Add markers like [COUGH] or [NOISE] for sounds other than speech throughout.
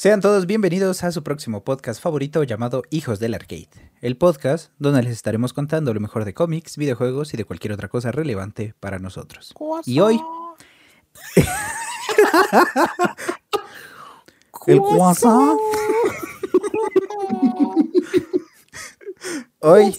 Sean todos bienvenidos a su próximo podcast favorito llamado Hijos del Arcade, el podcast donde les estaremos contando lo mejor de cómics, videojuegos y de cualquier otra cosa relevante para nosotros. Y hoy... [LAUGHS] el. [LAUGHS] Hoy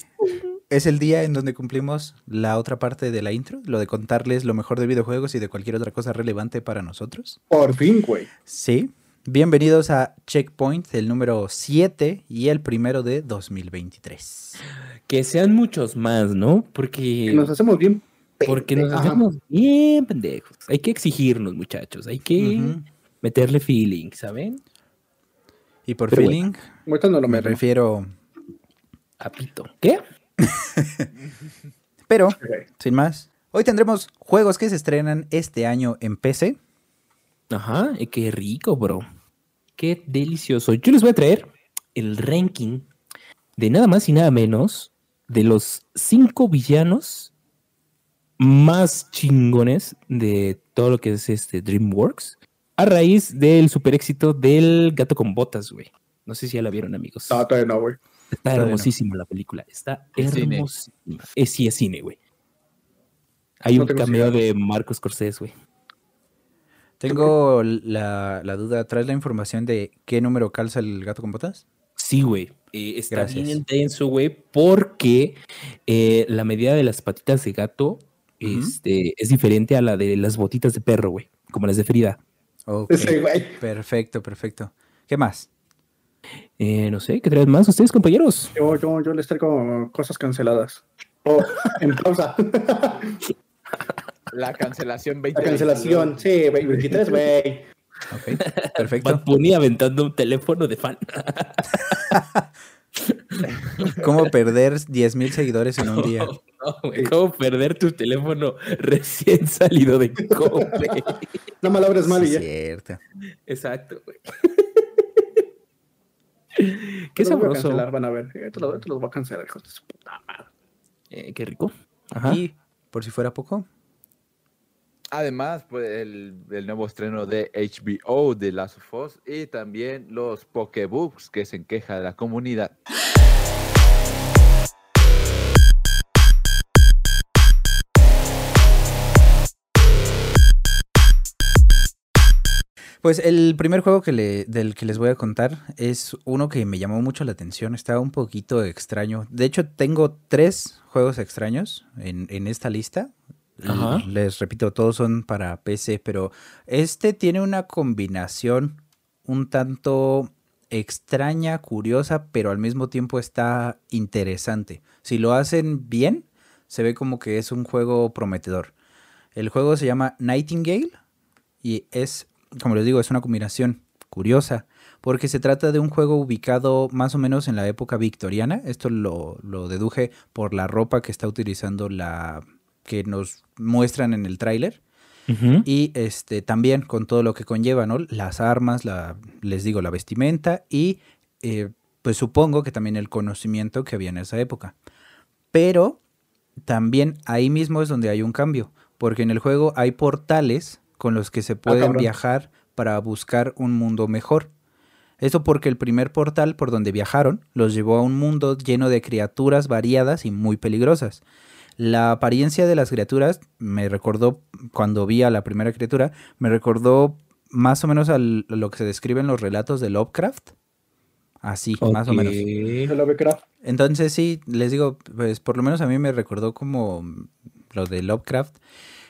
es el día en donde cumplimos la otra parte de la intro, lo de contarles lo mejor de videojuegos y de cualquier otra cosa relevante para nosotros. Por fin, güey. Sí. Bienvenidos a Checkpoint, el número 7 y el primero de 2023. Que sean muchos más, ¿no? Porque Que nos hacemos bien. porque nos hacemos bien pendejos. Hay que exigirnos, muchachos. Hay que meterle feeling, ¿saben? Y por Pero feeling Ahorita no lo me refiero... Apito. ¿Qué? [LAUGHS] Pero, sin más, hoy tendremos juegos que se estrenan este año en PC. Ajá, qué rico, bro. Qué delicioso. Yo les voy a traer el ranking de nada más y nada menos de los cinco villanos más chingones de todo lo que es este DreamWorks a raíz del super éxito del gato con botas, güey. No sé si ya la vieron, amigos. No, todavía no, güey. Está no. hermosísima la película. Está hermosísima. Es, sí, es cine, güey. Hay No un cameo de Marcos Scorsese, güey. Tengo la, la duda, ¿traes la información de qué número calza el gato con botas? Sí, güey. Eh, está Gracias. bien intenso, güey, porque eh, la medida de las patitas de gato este, es diferente a la de las botitas de perro, güey. Como las de Frida. Ok, Ese, güey. Perfecto, perfecto. ¿Qué más? Eh, no sé, ¿qué traen más ustedes, compañeros? Yo, yo, yo les traigo cosas canceladas. Oh, en pausa. [LAUGHS] La cancelación 20. La cancelación. Sí, güey. [LAUGHS] 23, güey. Ok, perfecto. Bad Bunny aventando un teléfono de fan. [LAUGHS] ¿Cómo perder 10.000 seguidores en un día? No, güey, ¿Cómo perder tu teléfono recién salido de cope? [LAUGHS] No me abres mal y ya. cierto. Exacto, güey. Qué Te los voy a sabroso. cancelar, van a ver. Eh, Te los, te los voy a cancelar, hijos de su puta madre. Eh, qué rico. Ajá. Y, por si fuera poco, Además, el, el nuevo estreno de HBO de Last of Us y también los Pokebooks que se queja de la comunidad. Pues el primer juego que le, del que les voy a contar es uno que me llamó mucho la atención, está un poquito extraño. De hecho, tengo tres juegos extraños en, en esta lista. Les repito, todos son para PC, pero este tiene una combinación un tanto extraña, curiosa, pero al mismo tiempo está interesante. Si lo hacen bien, se ve como que es un juego prometedor. El juego se llama Nightingale y es, como les digo, es una combinación curiosa porque se trata de un juego ubicado más o menos en la época victoriana. Esto lo deduje por la ropa que está utilizando la que nos muestran en el tráiler y este también con todo lo que conlleva, ¿no? Las armas, la, les digo, la vestimenta y eh, pues supongo que también el conocimiento que había en esa época. Pero también ahí mismo es donde hay un cambio, porque en el juego hay portales con los que se pueden cabrón. viajar para buscar un mundo mejor. Eso porque el primer portal por donde viajaron los llevó a un mundo lleno de criaturas variadas y muy peligrosas. La apariencia de las criaturas me recordó, cuando vi a la primera criatura, me recordó más o menos al- a lo que se describe en los relatos de Lovecraft. Así, más o menos. Entonces sí, les digo, pues por lo menos a mí me recordó como lo de Lovecraft.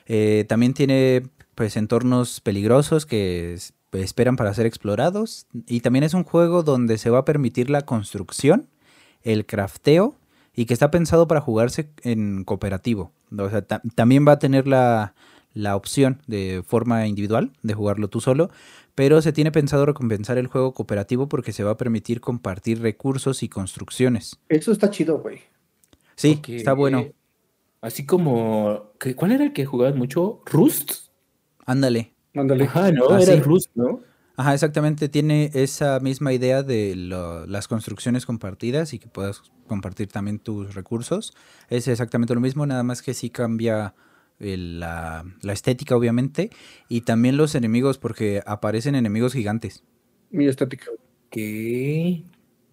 Eh, también tiene pues entornos peligrosos que es- esperan para ser explorados. Y también es un juego donde se va a permitir la construcción, el crafteo y que está pensado para jugarse en cooperativo. O sea, ta- también va a tener la, la opción de forma individual de jugarlo tú solo, pero se tiene pensado recompensar el juego cooperativo porque se va a permitir compartir recursos y construcciones. Eso está chido, güey. Sí, está bueno. Así como. ¿qué- ¿Cuál era el que jugabas mucho? ¿Rust? Ándale. Mándale. Ajá, ¿no? Ah, era sí. Rust, ¿no? Ajá, exactamente. Tiene esa misma idea de lo- las construcciones compartidas y que puedas compartir también tus recursos. Es exactamente lo mismo, nada más que sí cambia el- la, la estética, obviamente, y también los enemigos, porque aparecen enemigos gigantes. Muy estética. ¿Qué?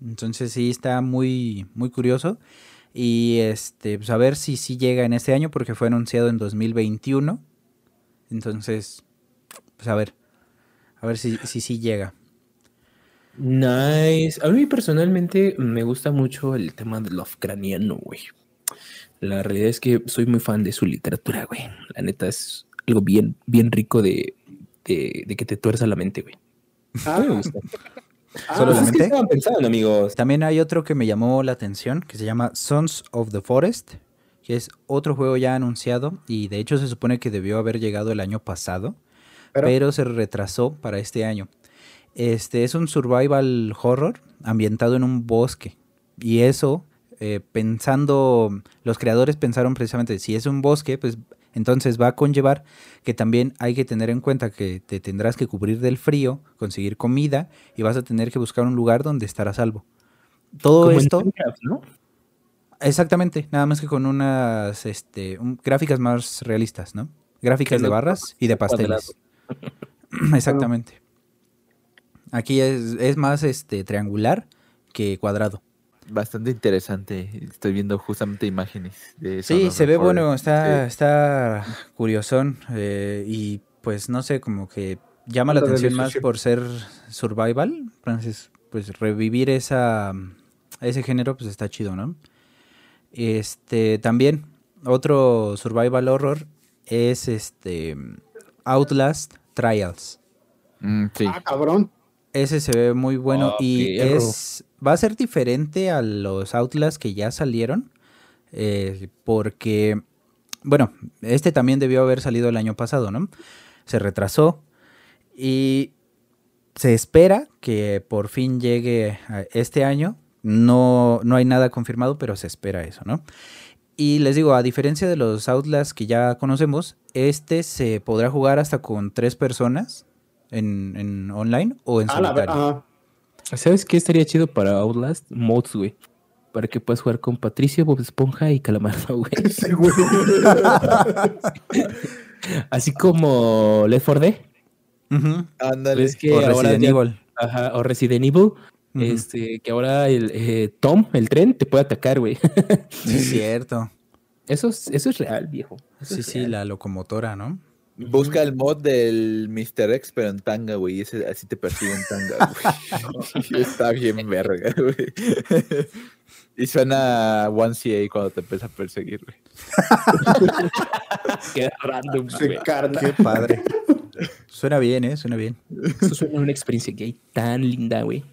Entonces sí está muy, muy curioso. Y este, pues a ver si sí llega en este año, porque fue anunciado en 2021. Entonces, pues a ver. A ver si sí si, llega. Nice. A mí personalmente me gusta mucho el tema de Lovecraftiano, güey. La realidad es que soy muy fan de su literatura, güey. La neta es algo bien, bien rico de, de, de que te tuerza la mente, güey. Ah, Me gusta. ah, Solo la Pues es que mente? estaban pensando, amigos. También hay otro que me llamó la atención, que se llama Sons of the Forest, que es otro juego ya anunciado y de hecho se supone que debió haber llegado el año pasado, Pero- pero, se retrasó para este año. Este es un survival horror ambientado en un bosque y eso, eh, pensando, los creadores pensaron precisamente, si es un bosque, pues entonces va a conllevar que también hay que tener en cuenta que te tendrás que cubrir del frío, conseguir comida y vas a tener que buscar un lugar donde estar a salvo. Todo Como esto, Minecraft, ¿no? exactamente, nada más que con unas este, un- gráficas más realistas, ¿no? Gráficas de barras y de pasteles. [CLEARS THROAT] exactamente. Aquí es, es más este triangular que cuadrado. Bastante interesante. Estoy viendo justamente imágenes de Sí, se ve bueno, está, Sí. está curiosón eh, y pues no sé, como que llama la atención más por ser survival, entonces pues revivir esa, ese género pues está chido, ¿no? Este, también otro survival horror es este Outlast Trials. Mm, sí. Ah, cabrón. Ese se ve muy bueno Ah, y perro. es va a ser diferente a los Outlast que ya salieron eh, porque bueno este también debió haber salido el año pasado, ¿no? Se retrasó y se espera que por fin llegue a este año. No, no hay nada confirmado, pero se espera eso, ¿no? Y les digo, a diferencia de los Outlast que ya conocemos, este se podrá jugar hasta con tres personas en, en online o en Ah, solitario. ¿Sabes qué estaría chido para Outlast? Mods, güey. Para que puedas jugar con Patricio, Bob Esponja y Calamardo, güey. [LAUGHS] Sí, güey. [LAUGHS] Así como Left 4 Dead. Ándale. ¿Ves que O ahora Resident ya- Evil. Ajá, o Resident Evil. Este, que ahora el eh, Tom, el tren, te puede atacar, güey. [LAUGHS] Sí, es cierto. Eso es, eso es real, viejo. Eso Sí, sí, real. la locomotora, ¿no? Busca el mod del Mr. X, pero en tanga, güey. Ese así te persigue en tanga, güey. [LAUGHS] Está bien verga, güey. Y suena One CA cuando te empieza a perseguir, güey. [LAUGHS] Qué random, güey. Qué padre. Suena bien, ¿eh? Suena bien. Eso suena a una experiencia gay tan linda, güey.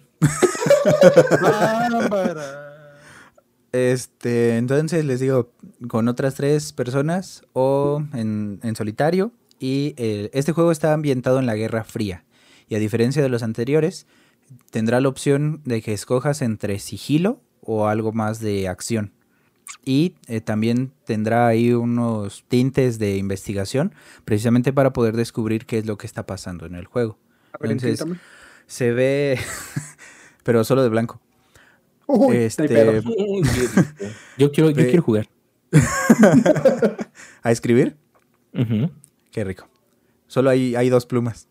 Este, entonces les digo, con otras tres personas o en, en solitario. Y eh, este juego está ambientado en la Guerra Fría. Y a diferencia de los anteriores, tendrá la opción de que escojas entre sigilo o algo más de acción. Y eh, también tendrá ahí unos tintes de investigación, precisamente para poder descubrir qué es lo que está pasando en el juego. Ver, Entonces, inténtame. Se ve, [LAUGHS] pero solo de blanco. Uy, este. Yo quiero, yo quiero jugar. [LAUGHS] ¿A escribir? Qué rico. Solo hay, hay dos plumas.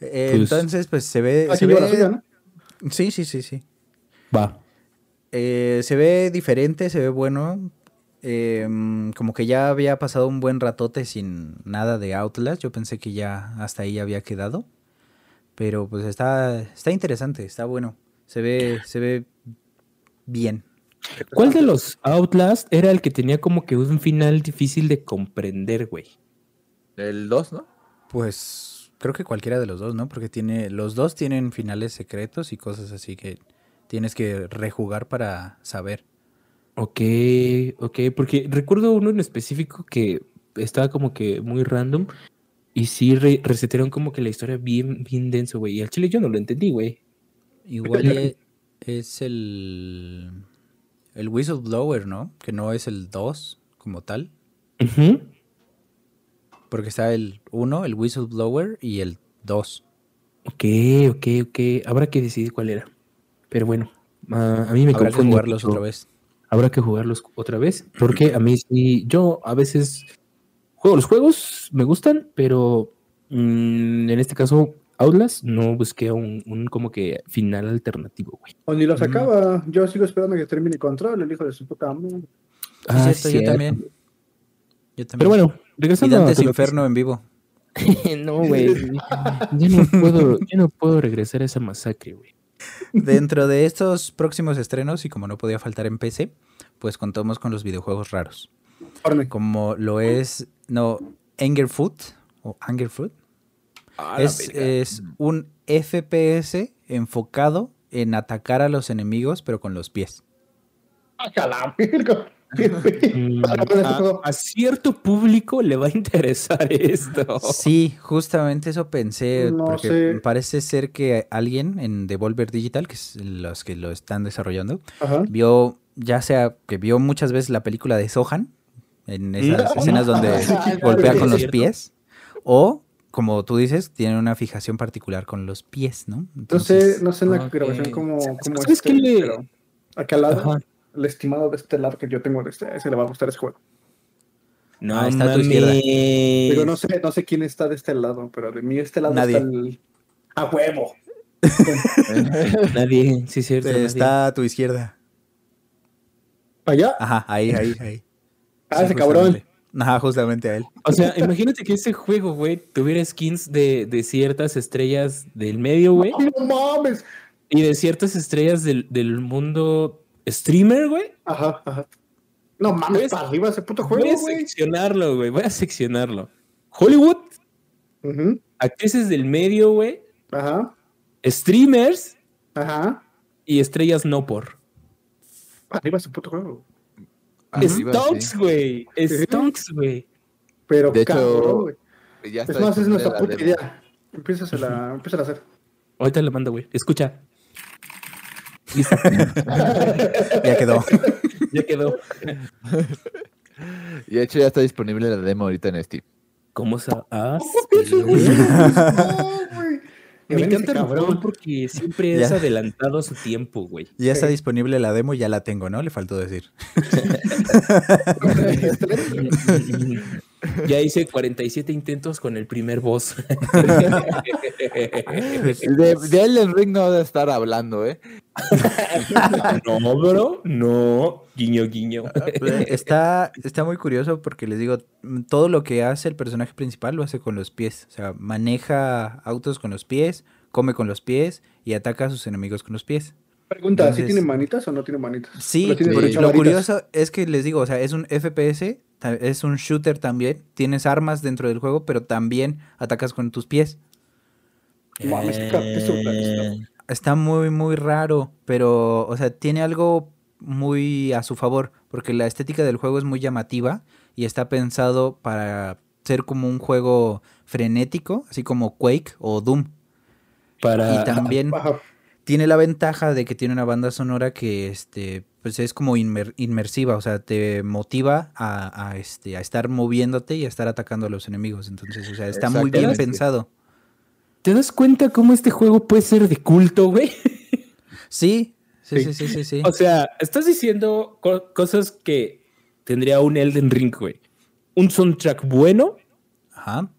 Eh, Pues- Entonces, pues se ve. Se ve- suya, ¿no? Sí, sí, sí, sí. Va. Eh, se ve diferente, se ve bueno. Eh, mm, como que ya había pasado un buen ratote sin nada de Outlast. Yo pensé que ya hasta ahí había quedado. Pero pues está, está interesante, está bueno. Se ve, se ve bien. ¿Cuál de los Outlast era el que tenía como que un final difícil de comprender, güey? El 2, ¿no? Pues creo que cualquiera de los dos, ¿no? Porque tiene, los dos tienen finales secretos y cosas así que tienes que rejugar para saber. Ok, ok, porque recuerdo uno en específico que estaba como que muy random y sí re- resetearon como que la historia bien, bien denso, güey. Y al chile yo no lo entendí, güey. Igual e- es el, el Whistleblower, ¿no? Que no es el 2 como tal. Ujú. Porque está el 1, el Whistleblower, y el 2. Ok, ok, ok. Habrá que decidir cuál era. Pero bueno, a mí me Habrá que jugarlos mucho. otra vez. Habrá que jugarlos otra vez. Porque a mí sí, yo a veces juego los juegos, me gustan, pero mm, en este caso Outlast, no busqué un, un como que final alternativo, güey. O ni lo Mm. sacaba. Yo sigo esperando que termine control, el hijo de su puta madre. Sí, Ah, cierto, yo también. Yo también. Pero bueno, y regresando a Dantes Call of Inferno en vivo. [LAUGHS] No, güey. Yo no puedo, yo no puedo regresar a esa masacre, güey. Dentro de estos próximos estrenos, y como no podía faltar en PC, pues contamos con los videojuegos raros. Como lo es, no, Angerfoot, o Angerfoot. Es, es un FPS enfocado en atacar a los enemigos, pero con los pies. ¡Ah, Mm, [LAUGHS] Ah, a, a cierto público le va a interesar esto. Sí, justamente eso pensé, No porque sé. parece ser que alguien en Devolver Digital, que es los que lo están desarrollando, Ajá. vio, ya sea que vio muchas veces la película de Sohan, en esas No. [LAUGHS] escenas donde golpea con los pies, o como tú dices, tiene una fijación particular con los pies, ¿no? No sé, Entonces, no sé en la grabación cómo, cómo ¿Sabes este, qué le- pero acá al lado, Ajá. el estimado de este lado que yo tengo de este, ese le va a gustar ese juego. No Ah, está a tu izquierda. Digo, no sé, no sé quién está de este lado, pero de mí este lado Nadie. está el. ¡A huevo! [LAUGHS] Nadie, sí, cierto. nadie. está a tu izquierda. ¿Allá? Ajá, ahí, ahí, ahí. Ah, Sí, ese cabrón. Ajá, justamente a él. O sea, imagínate que ese juego, güey, tuviera skins de, de ciertas estrellas del medio, güey, ¡Ay, no mames! y de ciertas estrellas del, del mundo streamer, güey. Ajá, ajá. No mames, ¿Ves? para arriba ese puto Voy juego, a güey. seccionarlo, güey, voy a seccionarlo. Hollywood, Ujú, actrices del medio, güey, Ajá, streamers ajá. y estrellas no por. Arriba ese puto juego. Stonks, güey. Stonks, güey. Pero De hecho, cabrón, güey. Ya está Es más, es nuestra puta idea. Empiezas a, la, empieza a hacer. Ahorita le mando, güey. Escucha. Listo. [LAUGHS] Ya quedó. ya quedó. Y de hecho ya está disponible la demo ahorita en Steam. ¿Cómo se ah, sí. no, güey. Me encanta el cabrón. cabrón porque siempre [LAUGHS] Ya. es adelantado a su tiempo, güey. Ya está Sí. disponible la demo, ya la tengo, ¿no? Le faltó decir. [LAUGHS] [LAUGHS] ya hice 47 intentos con el primer boss. [LAUGHS] De, de Elden Ring no debe estar hablando, ¿eh? [LAUGHS] no, bro. No. Guiño, guiño. Está, está muy curioso porque les digo, todo lo que hace el personaje principal lo hace con los pies. O sea, maneja autos con los pies, come con los pies y ataca a sus enemigos con los pies. Pregunta, ¿sí Entonces- tiene manitas o no tiene manitas? Sí, tiene sí. a lo curioso es que les digo, o sea, es un FPS, es un shooter también, tienes armas dentro del juego, pero también atacas con tus pies. Surrealista. Está muy, muy raro, pero, o sea, tiene algo muy a su favor, porque la estética del juego es muy llamativa y está pensado para ser como un juego frenético, así como Quake o Doom. Para. Y también Ajá. tiene la ventaja de que tiene una banda sonora que este pues es como inmer- inmersiva, o sea, te motiva a, a, este a estar moviéndote y a estar atacando a los enemigos. Entonces, o sea, está muy bien pensado. ¿Te das cuenta cómo este juego puede ser de culto, güey? Sí, sí, Sí. sí, sí, sí, sí. O sea, estás diciendo co- cosas que tendría un Elden Ring, güey. Un soundtrack bueno, Ajá.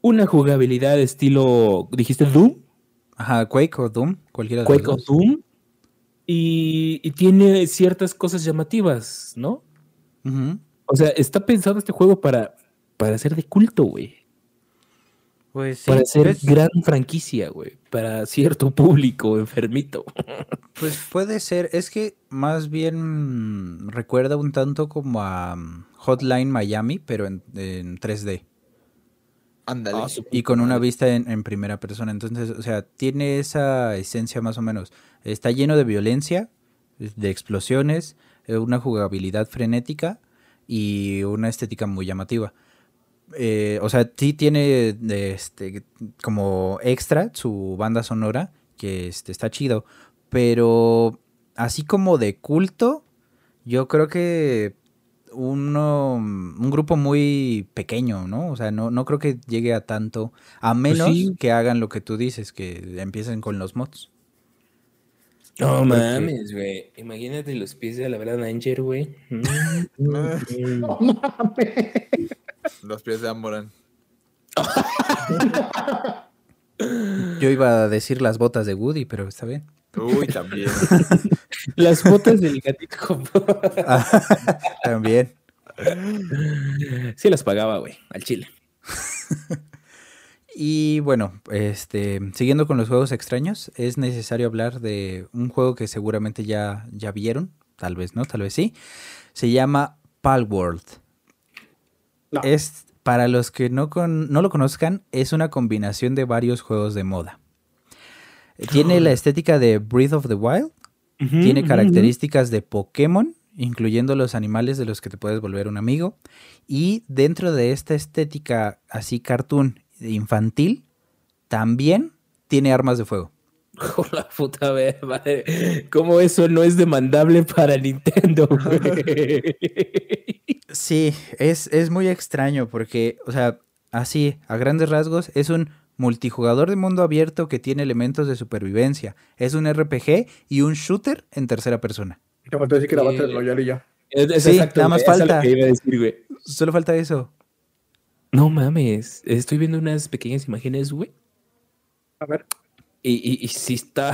una jugabilidad estilo, dijiste Doom, Ajá, Quake o Doom, cualquiera de Quake los o dos. Doom, y, y tiene ciertas cosas llamativas, ¿no? O sea, está pensado este juego para, para ser de culto, güey. Pues sí, para ser es- gran franquicia, güey. Para cierto público enfermito. pues puede ser, es que más bien recuerda un tanto como a mm, Hotline Miami, pero en, en 3D. Ándale. Ah, y con una vista en, en primera persona. Entonces, o sea, tiene esa esencia más o menos. Está lleno de violencia, de explosiones, eh, una jugabilidad frenética y una estética muy llamativa. Eh, o sea, sí tiene este, como extra su banda sonora, que este, está chido, pero así como de culto, yo creo que uno, un grupo muy pequeño, ¿no? O sea, no, no creo que llegue a tanto, a menos sí. que hagan lo que tú dices, que empiecen con los mods. No mames, güey. Imagínate los pies de la verdad Anger, güey. [LAUGHS] No mames. Los pies de Amoran. [LAUGHS] Yo iba a decir las botas de Woody, pero está bien. Uy, también. [LAUGHS] Las botas del gatito. [LAUGHS] También. sí las pagaba, güey, al chile. [LAUGHS] Y bueno, este, siguiendo con los juegos extraños, es necesario hablar de un juego que seguramente ya, ya vieron, tal vez no, tal vez sí. Se llama Palworld. No. Es, para los que no, con- no lo conozcan, es una combinación de varios juegos de moda. Tiene la estética de Breath of the Wild, tiene características de Pokémon, incluyendo los animales de los que te puedes volver un amigo. Y dentro de esta estética así cartoon infantil, también tiene armas de fuego. [LAUGHS] Con la puta madre. ¿Cómo eso no es demandable para Nintendo? [LAUGHS] Sí, es, es muy extraño porque, o sea, así, a grandes rasgos, es un multijugador de mundo abierto que tiene elementos de supervivencia. Es un RPG y un shooter en tercera persona. Te faltó decir que era Eh, Battle Royale y ya. Es- es Sí, exacto, nada más falta. que iba a decir, güey. Solo falta eso. No mames, estoy viendo unas pequeñas imágenes, güey. A ver. Y, y, y sí está.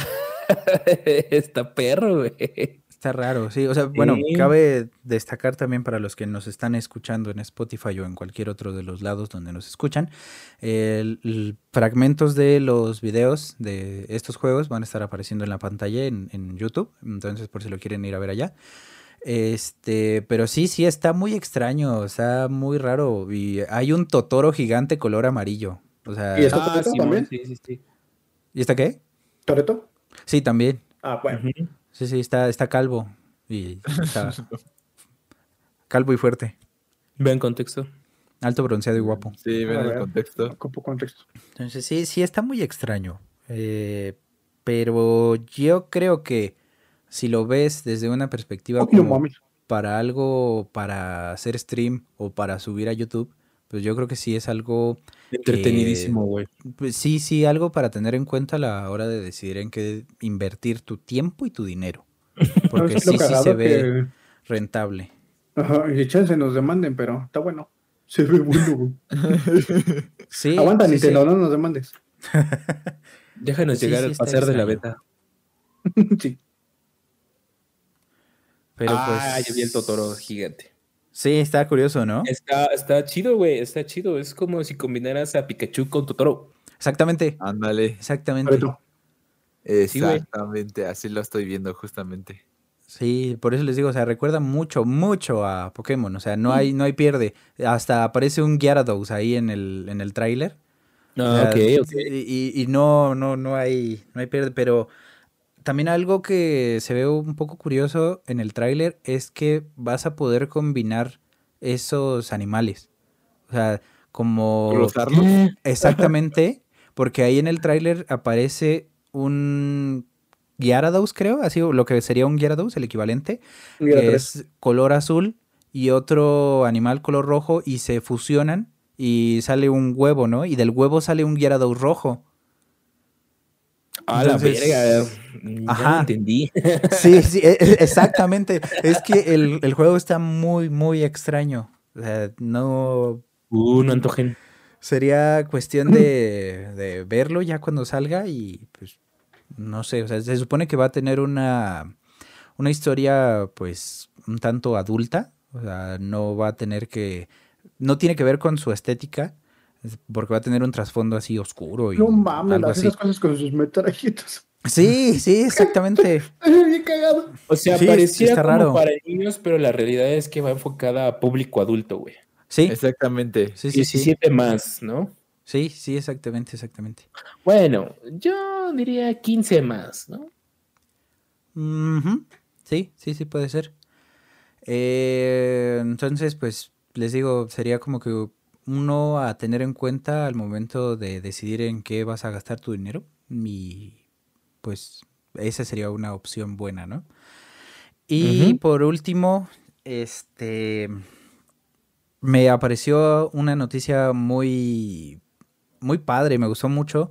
[LAUGHS] está perro, güey. Está raro, sí. O sea, bueno, Sí. cabe destacar también para los que nos están escuchando en Spotify o en cualquier otro de los lados donde nos escuchan, el- el- fragmentos de los videos de estos juegos van a estar apareciendo en la pantalla en, en YouTube. Entonces, por si lo quieren ir a ver allá. Este, pero sí, sí, está muy extraño, está muy raro. Y hay un Totoro gigante color amarillo. O sea, ¿Y está Toretto Simón, también? Sí, sí, sí. ¿y está qué? ¿Toreto? Sí, también. Ah, bueno. Sí, sí, está, está calvo. Y está [LAUGHS] calvo y fuerte. Vean contexto. Alto, bronceado y guapo. Sí, ven A el ver. contexto. Ocupo contexto. Entonces, sí, sí, está muy extraño. Eh, pero yo creo que si lo ves desde una perspectiva Oh, como para algo, para hacer stream o para subir a YouTube, pues yo creo que sí es algo, Entretenidísimo, güey. pues sí, sí, algo para tener en cuenta a la hora de decidir en qué invertir tu tiempo y tu dinero. [LAUGHS] Porque ¿Sabes lo sí, sí se ve que- rentable. Ajá, y chance nos demanden, pero está bueno. Se ve bueno, güey. [LAUGHS] Sí, [LAUGHS] Aguanta, sí, Nintendo, sí. no nos demandes. Déjanos Sí, llegar sí, al pasar de la beta. sí. Pero ah, pues, yo vi el Totoro gigante. Sí, está curioso, ¿no? Está, está chido, güey. Está chido. Es como si combinaras a Pikachu con Totoro. Exactamente, Ándale. exactamente. Exactamente, así lo estoy viendo justamente. Sí, por eso les digo, o sea, recuerda mucho, mucho a Pokémon, o sea, no hay, no hay pierde. Hasta aparece un Gyarados ahí en el, en el tráiler. O Ah, sea, ok, ok. Y, y no, no, no hay, no hay pierde, pero también algo que se ve un poco curioso en el tráiler es que vas a poder combinar esos animales. O sea, como... ¿Cruzarlos? Exactamente, porque ahí en el tráiler aparece un Gyarados, creo, así lo que sería un Gyarados, el equivalente, Mira, que es color azul y otro animal color rojo y se fusionan y sale un huevo, ¿no? Y del huevo sale un Gyarados rojo. A la verga. Ya Ajá. lo entendí. [LAUGHS] Sí, sí, e- e- exactamente. es que el, el juego está muy, muy extraño. O sea, no... Uh, no antojen. Sería cuestión de, de verlo ya cuando salga y pues no sé, o sea, se supone que va a tener una, una historia pues un tanto adulta, o sea, no va a tener que, no tiene que ver con su estética, es- porque va a tener un trasfondo así oscuro y No mames, algo así. esas cosas con sus metrajitos. Sí, sí, exactamente. [LAUGHS] Bien cagado. O sea, Sí, está como raro. para niños, pero la realidad es que va enfocada a público adulto, güey. Sí, Exactamente. sí, sí, sí. 17 más, ¿no? Sí, sí, exactamente, exactamente. Bueno, yo diría 15 más, ¿no? Sí, sí, sí puede ser. Eh, entonces, pues les digo, sería como que uno a tener en cuenta al momento de decidir en qué vas a gastar tu dinero. Y pues esa sería una opción buena, ¿no? Y por último, este me apareció una noticia muy muy padre, me gustó mucho.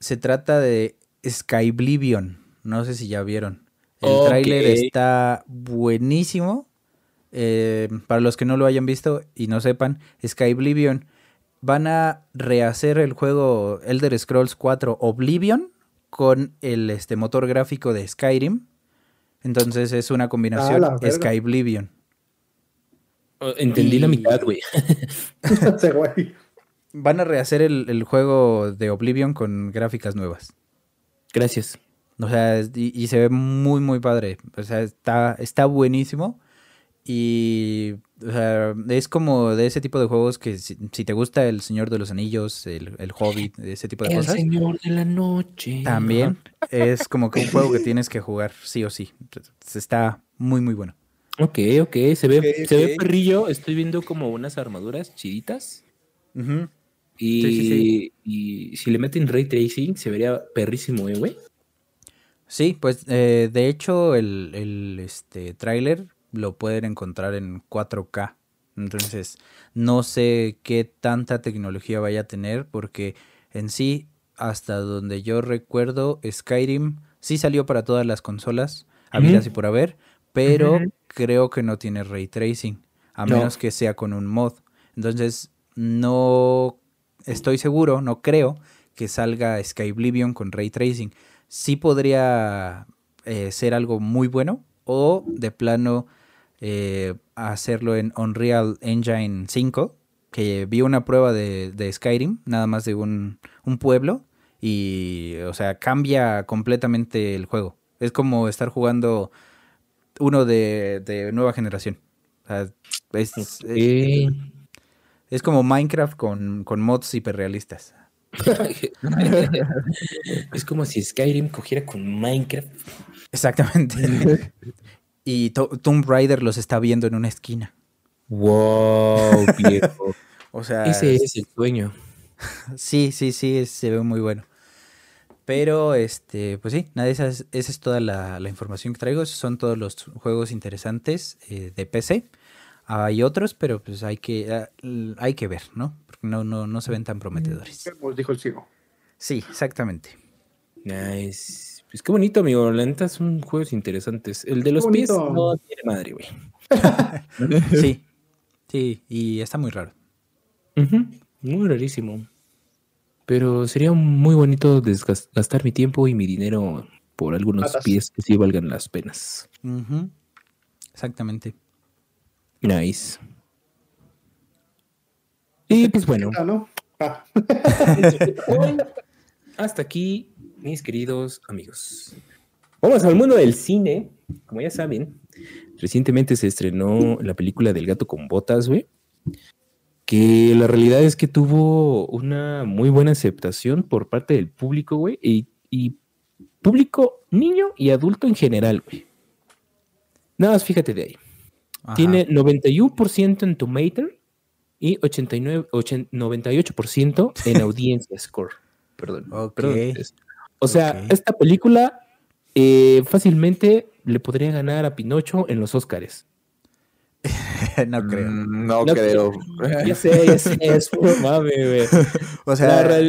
Se trata de Skyblivion. No sé si ya vieron. El Ok. tráiler está buenísimo. Eh, para los que no lo hayan visto y no sepan, Skyblivion van a rehacer el juego Elder Scrolls 4 Oblivion con el este, motor gráfico de Skyrim. Entonces es una combinación la verga. Skyblivion. Oh, Entendí la mitad, [LAUGHS] güey. Van a rehacer el, el juego de Oblivion con gráficas nuevas. Gracias. O sea, y, y se ve muy, muy padre. O sea, está, está buenísimo. Y o sea, es como de ese tipo de juegos que si, si te gusta El Señor de los Anillos, el, el Hobbit, ese tipo de El cosas, señor de la noche. también [LAUGHS] es como que un juego que tienes que jugar sí o sí. Está muy, muy bueno. Ok, ok, se ve, se ve perrillo. Estoy viendo como unas armaduras chiditas. Y, Sí, sí, y si le meten ray tracing, se vería perrísimo, eh, güey. Sí, pues eh, de hecho el, el este, tráiler lo pueden encontrar en 4K. Entonces, no sé qué tanta tecnología vaya a tener porque en sí, hasta donde yo recuerdo, Skyrim sí salió para todas las consolas, habidas y por haber, pero creo que no tiene ray tracing, a No. menos que sea con un mod. Entonces, no estoy seguro, no creo que salga Skyblivion con ray tracing. Sí podría eh, ser algo muy bueno o de plano eh, hacerlo en Unreal Engine 5, que vi una prueba de, de Skyrim, nada más de un, un pueblo, y, o sea, cambia completamente el juego. Es como estar jugando uno de, de nueva generación. O sea, es, es, es como Minecraft con, con mods hiperrealistas. [LAUGHS] es como si Skyrim cogiera con Minecraft. Exactamente. [LAUGHS] y To- Tomb Raider los está viendo en una esquina. Wow, [LAUGHS] viejo. O sea, Ese es el sueño. sí, sí, sí, es- se ve muy bueno. Pero, este, pues sí, nada, esa es, esa es toda la, la información que traigo. Esos son todos los juegos interesantes eh, de PC. Hay otros, pero pues hay que, ah, hay que ver, ¿no? Porque no, no, no se ven tan prometedores. Como dijo el ciego. Sí, exactamente. Nice. Pues qué bonito, amigo. La neta son juegos interesantes. El de los pies no tiene madre, güey. [LAUGHS] Sí, sí, y está muy raro. Muy rarísimo. Pero sería muy bonito gastar mi tiempo y mi dinero por algunos Patas. pies que sí valgan las penas. Exactamente. Nice. Y pues bueno, Ah, ¿no? Ah, [LAUGHS] hasta aquí, mis queridos amigos. Vamos al mundo del cine. Como ya saben, recientemente se estrenó la película del gato con botas, güey. Que la realidad es que tuvo una muy buena aceptación por parte del público, güey. Y, y público niño y adulto en general, güey. Nada más fíjate de ahí. Ajá. Tiene 91% en Tomater y 89, 80 98% en [LAUGHS] audiencia score. Perdón. Ok. perdón. Es- O sea, esta película eh, fácilmente le podría ganar a Pinocho en los Oscars. [LAUGHS] no creo. Mm, No, No creo. [LAUGHS] Ya sé, ya sé, es mame, güey. O La sea,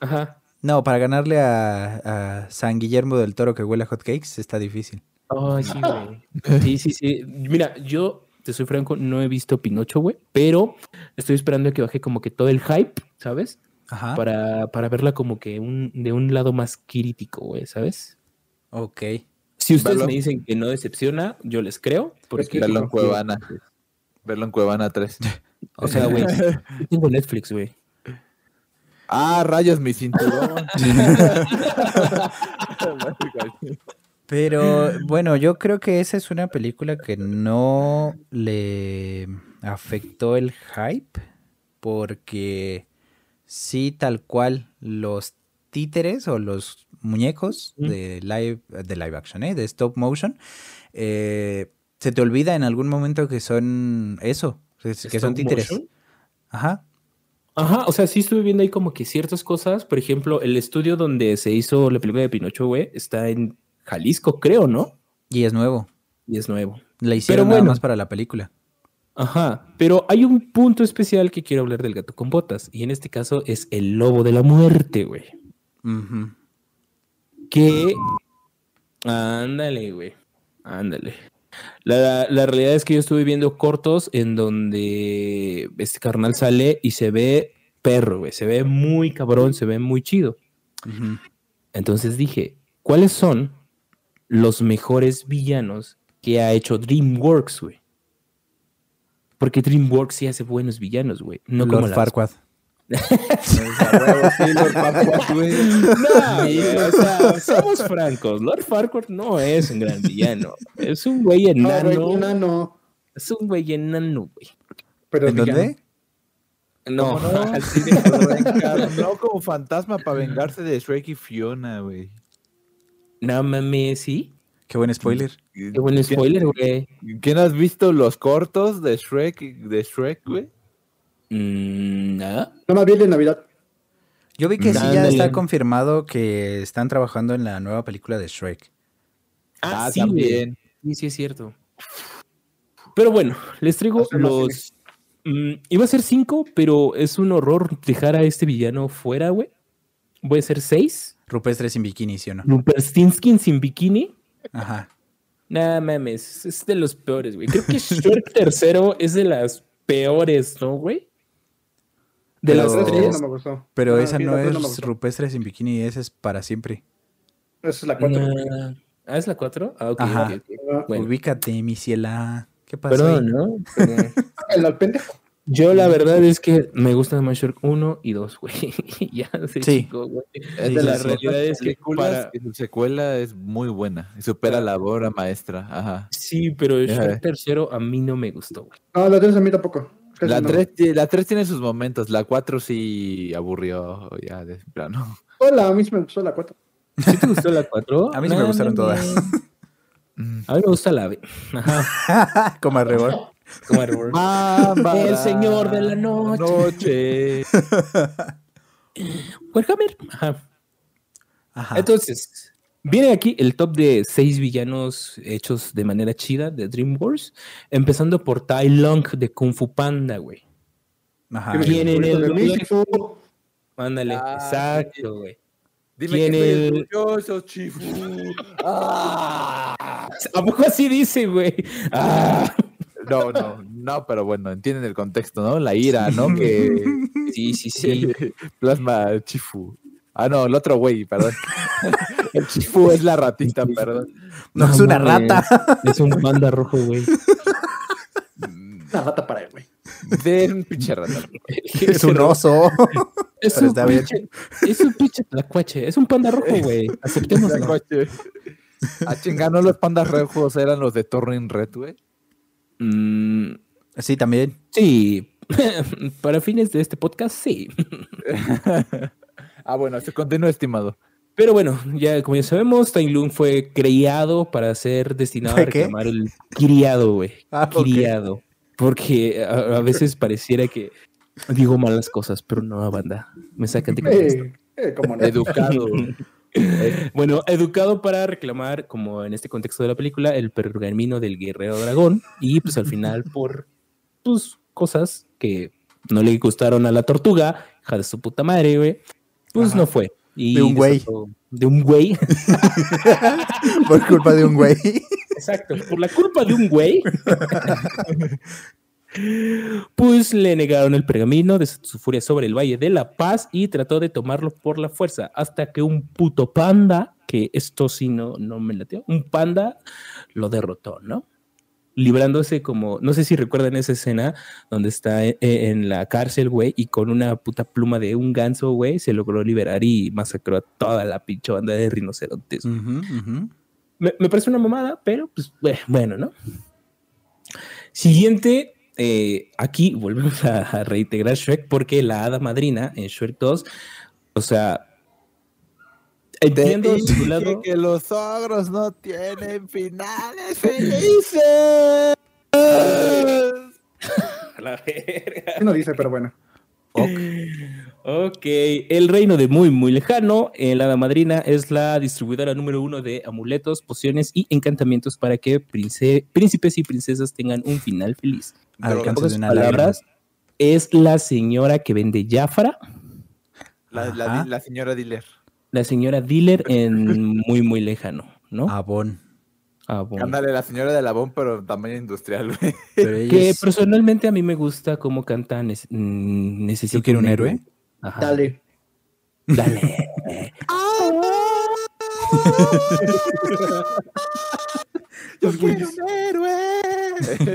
Ajá. no, para ganarle a, a San Guillermo del Toro que huele a hotcakes está difícil. Ay, sí, güey. Sí, sí, sí. Mira, yo te soy franco, no he visto Pinocho, güey, pero estoy esperando a que baje como que todo el hype, ¿sabes? Ajá. para, para verla como que un, de un lado más crítico, güey, ¿sabes? Ok. Si ustedes Verlo. me dicen que no decepciona, yo les creo. Porque Verlo en como que- Cuevana. Verlo en Cuevana 3. [LAUGHS] O sea, güey, yo tengo Netflix, güey. Ah, rayos, mi cinturón. [LAUGHS] Pero bueno, yo creo que esa es una película que no le afectó el hype porque sí, tal cual, los títeres o los muñecos Mm. de live, de live action, ¿eh? de stop motion, eh, se te olvida en algún momento que son eso, que son títeres. motion. Ajá. Ajá, o sea, sí estuve viendo ahí como que ciertas cosas. Por ejemplo, el estudio donde se hizo la película de Pinocho, güey, está en Jalisco, creo, ¿no? Y es nuevo. Y es nuevo. La hicieron nada bueno. más para la película. Ajá, pero hay un punto especial que quiero hablar del gato con botas. Y en este caso es el lobo de la muerte, güey. Ujú. que... Ándale, güey. Ándale. La, la realidad es que yo estuve viendo cortos en donde este carnal sale y se ve perro, güey. Se ve muy cabrón, se ve muy chido. Ujú. Entonces dije, ¿cuáles son los mejores villanos que ha hecho DreamWorks, güey? Porque DreamWorks sí hace buenos villanos, güey. No como Lord las- Farquaad. [LAUGHS] Sí, Lord Farquaad, güey. No, güey, o sea, seamos francos, Lord Farquaad no es un gran villano. Es un güey No, enano. güey, enano. Es un güey enano, güey. Pero ¿En villano. dónde? No, ¿Cómo no? así [LAUGHS] de- Lo reencarnó [LAUGHS] como fantasma para vengarse de Shrek y Fiona, güey. no mames, sí. Qué buen spoiler. Qué buen spoiler, güey. ¿Quién has visto los cortos de Shrek, de Shrek, güey? Mm, ¿nada? No más bien de Navidad. Yo vi que sí ya está confirmado que están trabajando en la nueva película de Shrek. Ah, Ah, sí, también. güey. Sí, sí, es cierto. Pero bueno, les traigo los. Mm, iba a ser cinco, pero es un horror dejar a este villano fuera, güey. Voy a ser seis. Rupestre sin bikini, ¿sí o no? Ruperstinsky sin bikini. Ajá. Nah, mames, es de los peores, güey. Creo que Shrek [LAUGHS] tercero es de las peores, ¿no, güey? De Pero- las tres. no me gustó. Pero Ah, esa sí, no es. Rupestre sin bikini, esa es para siempre. Esa es la 4. Nah. Ah, ¿es la cuatro? Ah, ok, Ajá. Bueno. Ubícate, mi ciela. ¿Qué pasó? Perdón, ahí? ¿no? [LAUGHS] Perdón. El al pendejo. Yo la verdad es que me gustan más Shrek 1 y 2, güey. [LAUGHS] ya sé, Sí. chico, güey. Sí, de sí, realidad es que para- su secuela es muy buena y supera la obra maestra. Ajá. Sí, pero el. Shrek tercero a mí no me gustó, güey. No, la 3 a mí tampoco. Casi La no. 3, la 3 tiene sus momentos, la 4 sí aburrió ya de plano. Hola, a mí sí me gustó la 4. ¿Sí te gustó la 4? [LAUGHS] A mí sí me gustaron todas. A mí me gusta la B. Ajá. [LAUGHS] Como arrebol. El señor de la noche. noche. [LAUGHS] Warhammer. Ajá. Ajá. Entonces, viene aquí el top de seis villanos hechos de manera chida de DreamWorks, empezando por Tai Long de Kung Fu Panda, güey. Ajá. ¿Quién en el de? México. Ándale, Ah, exacto, güey. Dime ¿Quién que el- orgulloso, chifu. [LAUGHS] Ah. ¿A poco así dice, güey? Ah, No, no, no, pero bueno, entienden el contexto, ¿no? La ira, ¿no? Que [LAUGHS] sí, sí, sí. plasma el chifu. Ah, no, el otro güey, perdón. [LAUGHS] El chifu es la ratita, perdón. No, es una rata. Es un panda rojo, güey. Una rata para él, güey. De un pinche rata. Es un oso. Es un pinche, es un pinche tlacuache. Es un panda rojo, güey. Aceptémoslo. Coche. Ah, chinga, ¿no los pandas rojos eran los de Turning Red, güey? Mm, Sí, también. sí. [LAUGHS] Para fines de este podcast, sí. [LAUGHS] Ah, bueno, se continúa, estimado. Pero bueno, ya como ya sabemos, Tai Lung fue criado para ser destinado a reclamar el criado, güey. Ah, criado. Porque a, a veces pareciera que digo malas cosas, pero no, banda. Me sacan de contexto. Eh, eh, cómo no. Educado. [LAUGHS] [LAUGHS] Bueno, educado para reclamar, como en este contexto de la película, el pergamino del guerrero dragón. Y pues al final, por pues, cosas que no le gustaron a la tortuga, hija de su puta madre, güey, pues Ajá. no fue. Y De un güey. De un güey. [LAUGHS] Por culpa de un güey. Exacto, por la culpa de un güey. [LAUGHS] Pues le negaron el pergamino de su furia sobre el Valle de la Paz y trató de tomarlo por la fuerza hasta que un puto panda, que esto sí no, no me latió, un panda lo derrotó, ¿no? Librándose como, no sé si recuerdan esa escena donde está e- e- en la cárcel, güey, y con una puta pluma de un ganso, güey, se logró liberar y masacró a toda la pinche banda de rinocerontes. Me, me parece una mamada, pero pues bue- bueno, ¿no? Siguiente, eh, aquí volvemos a, a reintegrar Shrek porque la hada madrina en Shrek 2, o sea, entiendo su [LAUGHS] lado. que los ogros no tienen finales [LAUGHS] felices. La verga. No dice, pero bueno. [LAUGHS] Ok, el reino de muy, muy lejano. eh, la hada madrina es la distribuidora número uno de amuletos, pociones y encantamientos para que prince- príncipes y princesas tengan un final feliz. Al En alcance pocas de una palabras, es la señora que vende Jafra, La, la, Ajá. la señora dealer. la señora dealer en muy, muy lejano, ¿no? Avon. Bueno. Ándale, la señora de Labón, pero tamaño industrial, güey. Que es- personalmente a mí me gusta cómo canta Nece- mm, Necesito Yo quiero un héroe. Ajá. Dale. Dale. [LAUGHS] ¡Yo quiero un héroe!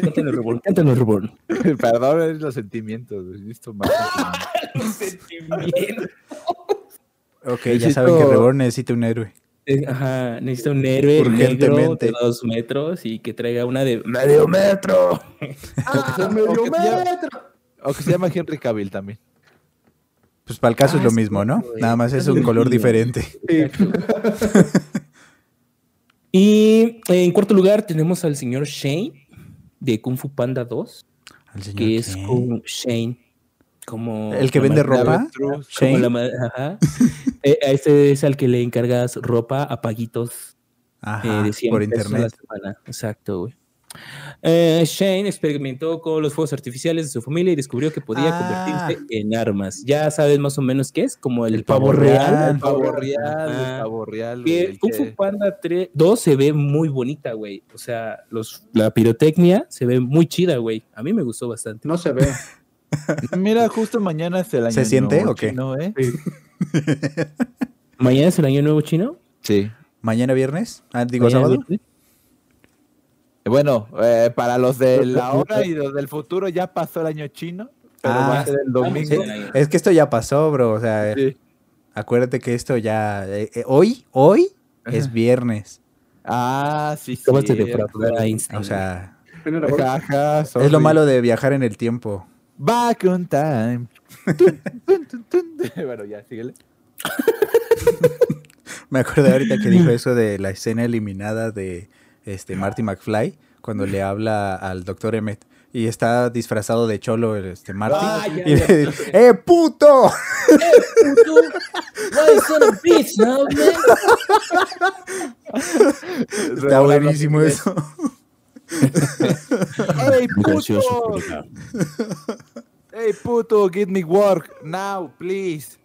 Cántalo, Reborn. Cántalo, Reborn. [LAUGHS] Perdón, es los sentimientos. Listo, más [LAUGHS] sentimientos. Ok, ya saben que Reborn necesita un héroe. Eh, Ajá, necesita un héroe negro Urgentemente. de dos metros y que traiga una de medio metro. ¡Ah, medio o metro! O que se llama Henry Cavill también. Pues para el caso Ah, es lo sí, mismo, ¿no? Nada más es un color diferente. Sí. [LAUGHS] Y en cuarto lugar tenemos al señor Shane de Kung Fu Panda 2, Al señor que es Shane, como El que vende ropa. Como Shane. la ajá. [LAUGHS] Eh, a este es al que le encargas ropa a paguitos Ajá, eh, de 100 por pesos a la internet. semana. Exacto, güey. Eh, Shane experimentó con los fuegos artificiales de su familia y descubrió que podía Ah. convertirse en armas. Ya sabes más o menos qué es, como el, El pavo, pavo real. real. El pavo real, el pavo real. güey, Que el Kung que- Fu Panda 3, 2 se ve muy bonita, güey. O sea, los, la pirotecnia se ve muy chida, güey. A mí me gustó bastante. No se ve. [LAUGHS] Mira, justo mañana es el año ¿Se siente nuevo o qué? chino, ¿eh? [LAUGHS] ¿Mañana es el año nuevo chino? Sí. ¿Mañana viernes? Ah, digo ¿Mañana sábado. viernes? Bueno, eh, para los de la hora y los del futuro ya pasó el año chino, pero Ah, va a ser el domingo. sí. Es que esto ya pasó, bro. O sea, Sí. acuérdate que esto ya. eh, eh, hoy, hoy es Ajá. viernes. Ah, sí, sí. A Einstein. O sea, bola. es lo malo de viajar en el tiempo. Back on time. Tun, tun, tun, tun. [LAUGHS] bueno, ya, síguele. [LAUGHS] Me acuerdo ahorita que dijo eso de la escena eliminada de este Marty McFly cuando le habla al doctor Emmett y está disfrazado de cholo el, este Marty Ah, ya, y ya. le dice, ¡Eh, puto! [LAUGHS] Está buenísimo eso. [LAUGHS] ¡Ey, puto! ¡Ey, puto! Give me work now, please.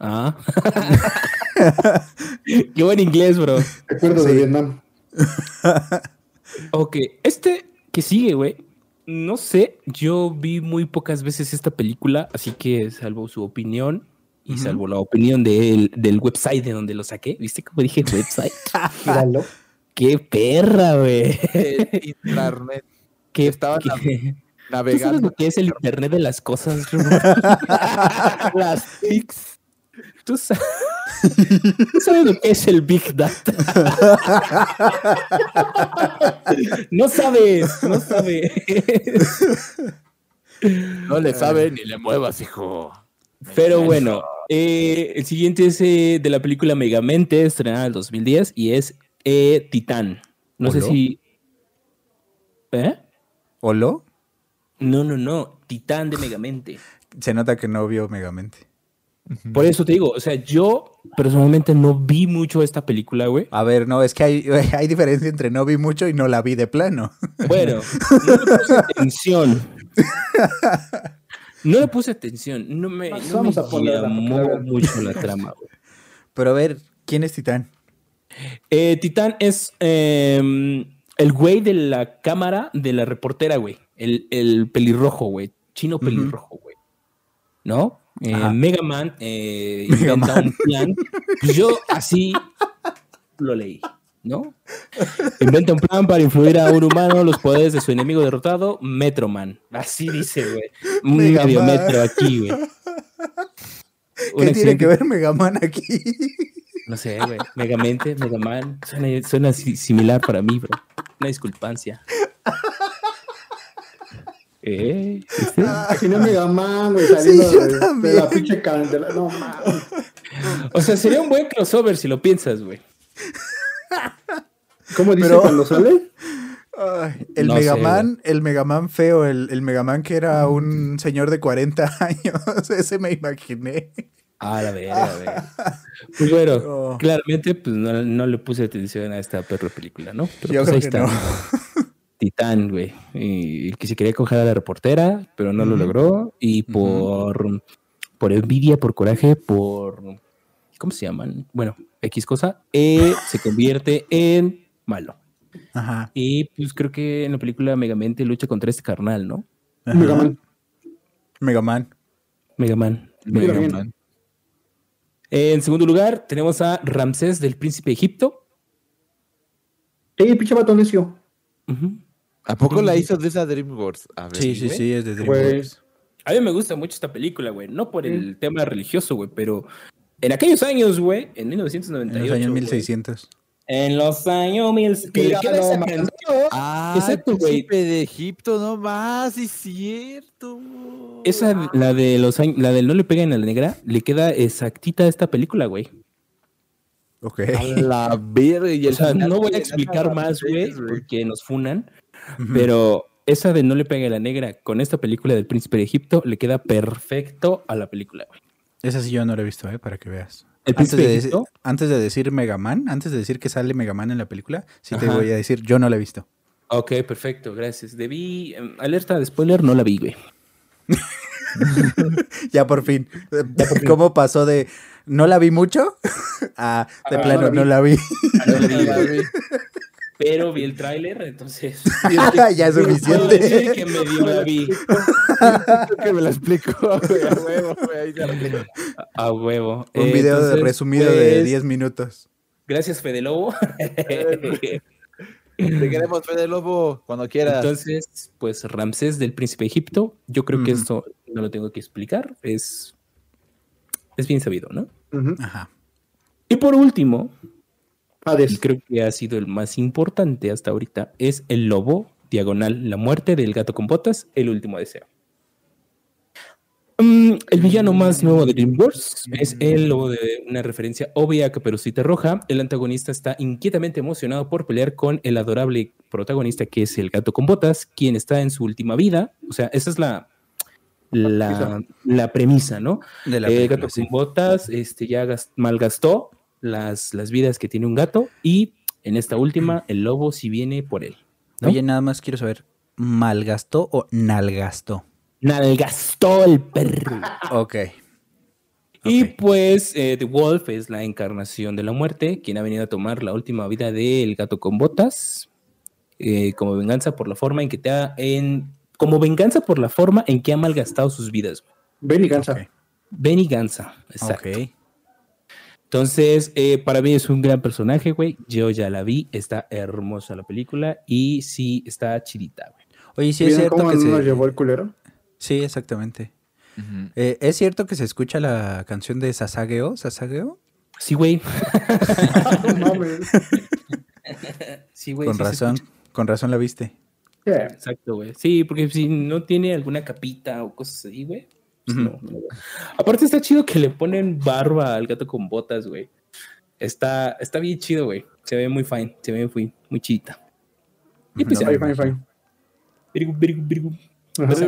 Ah. [LAUGHS] Qué buen inglés, bro. Recuerdo de Sí. Vietnam. [LAUGHS] Ok, este que sigue, güey. No sé, yo vi muy pocas veces esta película, así que salvo su opinión y salvo la opinión del, del website de donde lo saqué. ¿Viste cómo dije website? [LAUGHS] Míralo. ¡Qué perra, güey! Internet. [LAUGHS] ¿Qué, Estaba qué- nav- ¿Tú sabes Navegando. lo que es el internet de las cosas? Las pics. ¿Tú, sa- ¿Tú sabes lo que es el Big Data? [LAUGHS] no sabes, no sabes. [LAUGHS] No le sabe ni le muevas, hijo. Pero bueno, eh, el siguiente es eh, de la película Megamente, estrenada en el 2010, y es eh, Titán. No sé ¿Olo? si... ¿Eh? ¿Olo? No, no, no, Titán de Megamente. Se nota que no vio Megamente. Por eso te digo, o sea, yo personalmente no vi mucho esta película, güey. A ver, no, es que hay, [LAUGHS] hay diferencia entre no vi mucho y no la vi de plano. [LAUGHS] Bueno, no le puse atención. No le puse atención. No me, Vamos no me a ponerla la mucho la trama. güey. Pero a ver, ¿quién es Titán? Eh, Titán es eh, el güey de la cámara de la reportera, güey. El, el pelirrojo, güey. Chino pelirrojo, güey. ¿No? Eh. Mega Man eh, [LAUGHS] Mega inventa Man. un plan. Pues yo así lo leí, ¿no? Inventa un plan para influir a un humano los poderes de su enemigo derrotado, Metro Man. Así dice, güey. Un Mega medio Man. metro aquí, güey. ¿Qué tiene que ver Megaman aquí? No sé, güey. Megamente, Megaman. Suena, suena si- similar para mí, bro. Una disculpancia. Eh, [LAUGHS] ¿viste? Si no Mega Man, güey, saliendo yo de, de la pinche candela. No mames. O sea, sería un buen crossover si lo piensas, güey. ¿Cómo dice Pero- cuando sale? Ay, el No Megaman, el Megaman feo, el, el Megaman que era un señor de 40 [LAUGHS] años, ese me imaginé. Ah, la verga, güey. Pues bueno, [LAUGHS] Oh. claramente pues no, no le puse atención a esta perra película, ¿no? Pero Yo pues ahí que está. Titán, güey. Y el que se quería coger a la reportera, pero no lo logró. Y por, por envidia, por coraje, por. ¿Cómo se llaman? Bueno, X cosa. eh, [LAUGHS] se convierte en malo. Ajá. Y pues creo que en la película Megamente lucha contra este carnal, ¿no? ajá. Megaman. Megaman. Mira Mega bien. Man. En segundo lugar, tenemos a Ramsés del Príncipe de Egipto. Sí, pinche vato necio. Ujú. ¿A poco la hizo de esa DreamWorks? A ver, Sí, sí, sí, es de Güey. DreamWorks. A mí me gusta mucho esta película, güey. No por el tema religioso, güey, pero en aquellos años, güey, en En 1998. los años güey, 1600. En los años mil. Que. Ah, Exacto, el güey. príncipe de Egipto, no más, sí es cierto. Esa, la de los años, la del no le peguen a la negra, le queda exactita a esta película, güey. Ok. A la verga. Y O el sea, final, no voy a explicar más, güey, porque nos funan. Pero esa de no le pegue a la negra con esta película del príncipe de Egipto le queda perfecto a la película, güey. Esa sí yo no la he visto, ¿eh? Para que veas. El Antes príncipe de, de antes de decir Mega Man, antes de decir que sale Mega Man en la película, sí te voy a decir, yo no la he visto. Ok, perfecto, gracias. Debí. em, alerta de spoiler, no la vi, güey. [LAUGHS] Ya por fin. ¿Cómo pasó de no la vi mucho? [LAUGHS] a de Ah, plano no la vi. no la vi. No la vi. [LAUGHS] Pero vi el tráiler, entonces. [LAUGHS] [LAUGHS] ya es suficiente. que medio la vi. que me [LAUGHS] la explicó, a huevo, A huevo. Un Eh, video de resumido de pues, 10 minutos. Gracias, Fede Lobo. Te queremos, Fede Lobo, cuando quieras. Entonces, pues Ramsés del Príncipe de Egipto, yo creo que esto no lo tengo que explicar, es, es bien sabido, ¿no? Ajá. Y por último, y Hades. creo que ha sido el más importante hasta ahorita, es el lobo diagonal, la muerte del gato con botas, el último deseo. Mm, el villano más nuevo de DreamWorks es el lobo de una referencia obvia a Caperucita Roja. El antagonista está inquietamente emocionado por pelear con el adorable protagonista que es el gato con botas, quien está en su última vida. O sea, esa es la, la, la premisa, ¿no? De la el película, gato sí. con botas este, ya gas- malgastó las, las vidas que tiene un gato y en esta última [CLEARS THROAT] el lobo sí viene por él. ¿no? Oye, nada más quiero saber, ¿malgastó o nalgastó? Nalgastó el perro. Ok. Y pues eh, The Wolf es la encarnación de la muerte, quien ha venido a tomar la última vida del gato con botas, eh, como venganza por la forma en que te ha, en, como venganza por la forma en que ha malgastado sus vidas. Ven y Gansa. Ok. Venganza, exacto. Ok. Entonces, eh, para mí es un gran personaje, güey. Yo ya la vi, está hermosa la película y sí está chidita, güey. Oye, sí es ¿Vieron cierto cómo que nos se... llevó el culero? Sí, exactamente. Eh, ¿Es cierto que se escucha la canción de Sasageo? ¿Sasageo? Sí, güey. [LAUGHS] no mames. [LAUGHS] Sí, güey. Con sí razón, con razón la viste. Yeah. Exacto, güey. Sí, porque si no tiene alguna capita o cosas así, güey. Pues no, no. Aparte está chido que le ponen barba al gato con botas, güey. Está, está bien chido, güey. Se ve muy fine, se ve muy, muy chidita. Y pues No, ya, Fine, fine, fine. virgu, virgu, virgu. Ajá. Esa-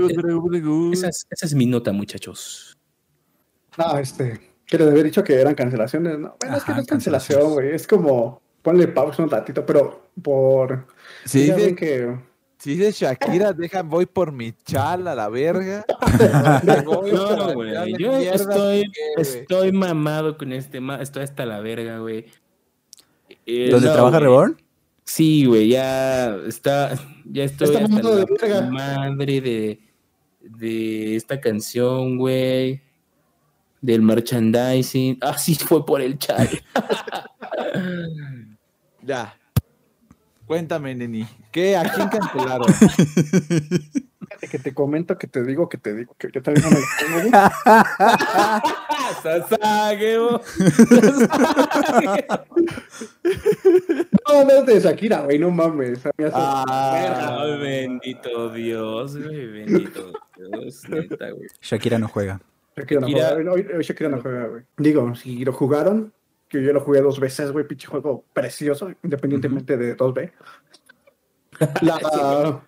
Esa es, esa es mi nota, muchachos. No, este. Que les había dicho que eran cancelaciones. No, bueno, es que no es cancelación, cancelaciones. güey. Es como. Ponle pausa un ratito, pero por. Ven que. Si dice Shakira, [LAUGHS] deja, voy por mi chala, la verga. [LAUGHS] No, güey. Yo estoy, estoy mamado con este. ma- Estoy hasta la verga, güey. Eh, ¿Los de no, Trabaja güey. Reborn? Sí, güey, ya está, ya estoy Está hasta la de verga. madre de, de esta canción, güey, del merchandising. Ah, sí, fue por el chat. [LAUGHS] Ya. Cuéntame, neni. ¿Qué? ¿A quién cancelaron? Fíjate que te comento, que te digo, que te digo, que yo también no me lo güey. Sasageo. No, no es de Shakira, güey, no mames. Ah, Ay, bendito Dios, güey, bendito Dios, neta, güey. Shakira no juega. Shakira no Shakira- juega, hoy Shakira no juega, güey. Digo, si lo jugaron, que yo lo jugué dos veces, güey, pinche juego precioso, independientemente de 2B. La, [LAUGHS]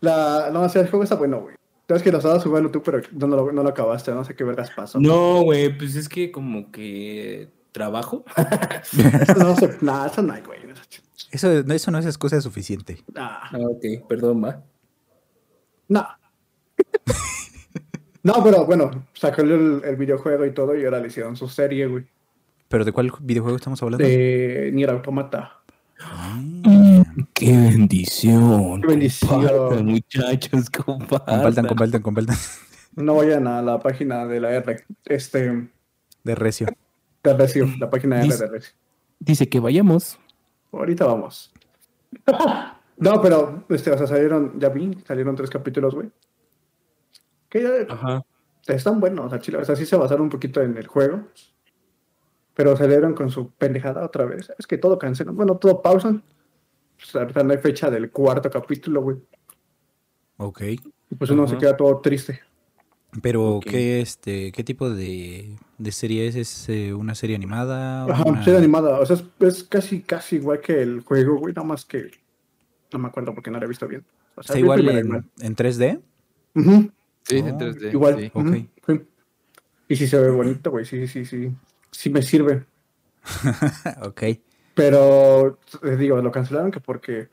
la, no, o sea, el juego está bueno, güey. Sabes que lo estabas jugando tú, pero no, no, lo, no lo acabaste, no sé qué vergas pasó. No, güey, pues es que como que trabajo. Eso no se, nada, eso no hay, güey. Eso, no- eso no es excusa suficiente. Nah, Ah, ok, perdón, va. no. [LAUGHS] No, pero bueno, sacó el, el videojuego y todo y ahora le hicieron su serie, güey. ¿Pero de cuál videojuego estamos hablando? De Nier Automata. Qué bendición. Qué bendición. Compartan, muchachos, compartan. Compartan, compartan, compartan. No vayan a la página de la R. Este. De recio. De Recio, la página de R Dice- de Recio. Dice que vayamos. Ahorita vamos. [LAUGHS] No, pero, este, o sea, salieron, ya vi, salieron tres capítulos, güey. Que ya Ajá. están buenos, al chile. O sea, sí se basaron un poquito en el juego. Pero salieron con su pendejada otra vez. Es que todo cancelan. Bueno, todo pausan. Pues ahorita no hay fecha del cuarto capítulo, güey. Ok. Y pues uno se queda todo triste. Pero. ¿qué, este, ¿qué tipo de, de serie es? ¿Es eh, una serie animada? Ajá, Una- serie animada. O sea, es, es casi, casi igual que el juego, güey. Nada más que no me acuerdo porque no lo he visto bien. O ¿Está sea, igual en, en 3D? Ujú, Sí, en Oh, 3D. igual. sí. Ok. ujú, sí. Y sí se ve bonito, güey. Sí, sí, sí. Sí me sirve. [LAUGHS] ok. Pero, les digo, lo cancelaron que porque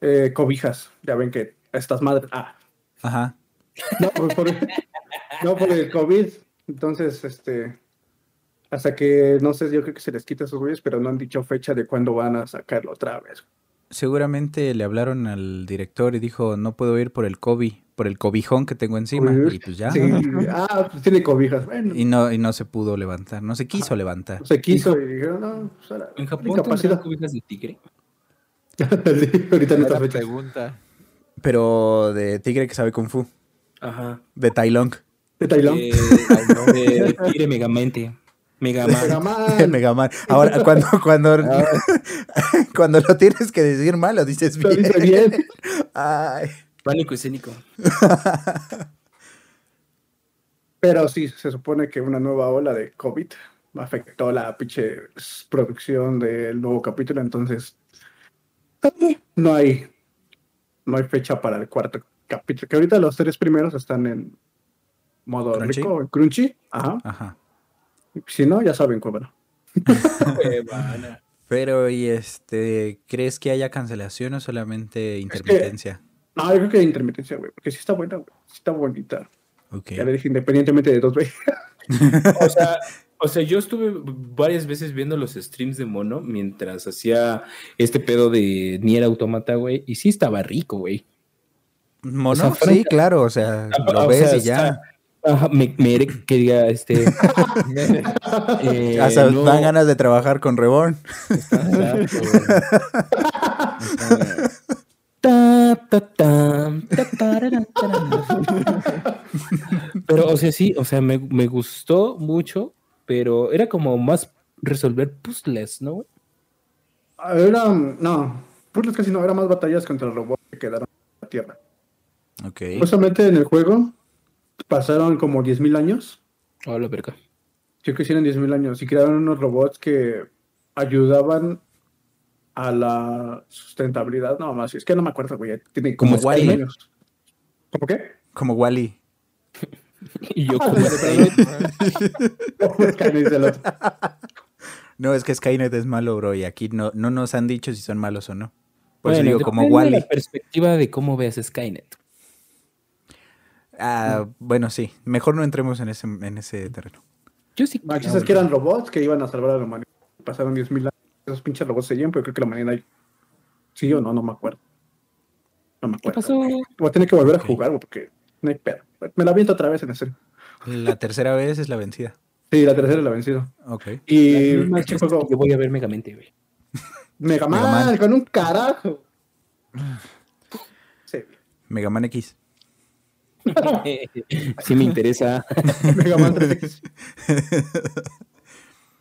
eh, cobijas. Ya ven que estas madres. Ah, Ajá. no, pues por, no, por el COVID. Entonces, este. Hasta que, no sé, yo creo que se les quita a esos güeyes, pero no han dicho fecha de cuándo van a sacarlo otra vez. Seguramente le hablaron al director y dijo, no puedo ir por el COVID, por el cobijón que tengo encima. Uy, Y pues ya. Sí. [LAUGHS] Ah, pues tiene cobijas. Bueno, Y no, y no se pudo levantar, no se quiso levantar. se quiso y dijeron, no, pues ahora, En Japón tendrán cubijas de tigre. [LAUGHS] Sí, ahorita Buena fecha. pregunta. Pero de tigre que sabe kung fu, Ajá. de Tai Lung. De Tailón. Eh, de tigre megamente. Megaman. Megaman. [LAUGHS] Mega Man. Ahora, cuando, cuando, cuando lo tienes que decir mal, lo dices Lo bien. dice bien. Ay. Pánico escénico. [LAUGHS] Pero sí, se supone que una nueva ola de COVID afectó la pinche producción del nuevo capítulo, entonces no hay no hay fecha para el cuarto capítulo. Que ahorita los tres primeros están en modo Crunchy. rico, crunchy. Ajá. Ajá. Si no, ya saben cómo. [LAUGHS] Pero, ¿y este, crees que haya cancelación o solamente intermitencia? No, yo creo que hay intermitencia, güey, porque sí está buena, güey. Sí está bonita. Ok. Ya le dije, independientemente de dos, güey. O sea, o sea, yo estuve varias veces viendo los streams de Mono mientras hacía este pedo de Nier Automata, güey. Y sí estaba rico, güey. ¿Mono? O sea, sí, claro, o sea, lo O ves sea, y ya. está- Ajá, me, me que diga este. [LAUGHS] eh, Hasta no, dan ganas de trabajar con Reborn. exacto. [LAUGHS] Ta, ta, tam, ta, tarara, tarara. Pero, o sea, sí, o sea, me, me gustó mucho, pero era como más resolver puzzles, ¿no? Era, no, pues casi no, era más batallas contra los robots que quedaron en la Tierra. Ok. Justamente en el juego pasaron como 10.000 años. Oh, la verga. Creo que hicieron 10.000 años y crearon unos robots que ayudaban a la sustentabilidad. No, más, es que no me acuerdo, güey. Tiene como Como 10 Wall-E. años. ¿Cómo qué? Como Wally. [LAUGHS] Y yo Ah, como. [LAUGHS] No, es que Skynet es malo, bro, y aquí no, no nos han dicho si son malos o no. Por eso Bueno, digo, como Wally. la perspectiva de cómo veas Skynet. Ah, bueno, sí. Mejor no entremos en ese, en ese terreno. Yo sí. No, que eran robots que iban a salvar a la humanidad. Pasaron 10.000 años. Esos pinches robots seguían, pero creo que la humanidad... Sí o no, no me acuerdo. No me ¿Qué acuerdo. pasó? Voy a tener que volver a jugar, güey, porque no hay pedo. Me la aviento otra vez en serio. La tercera vez es la vencida. Sí, la tercera la he vencido. Ok. Y este juego, que Yo voy a ver Megamente, güey. [LAUGHS] Mega Man, Mega Man. con un carajo. [SIGHS] Sí, Mega Man X. [LAUGHS] Así me interesa. [LAUGHS] Mega Man 3X.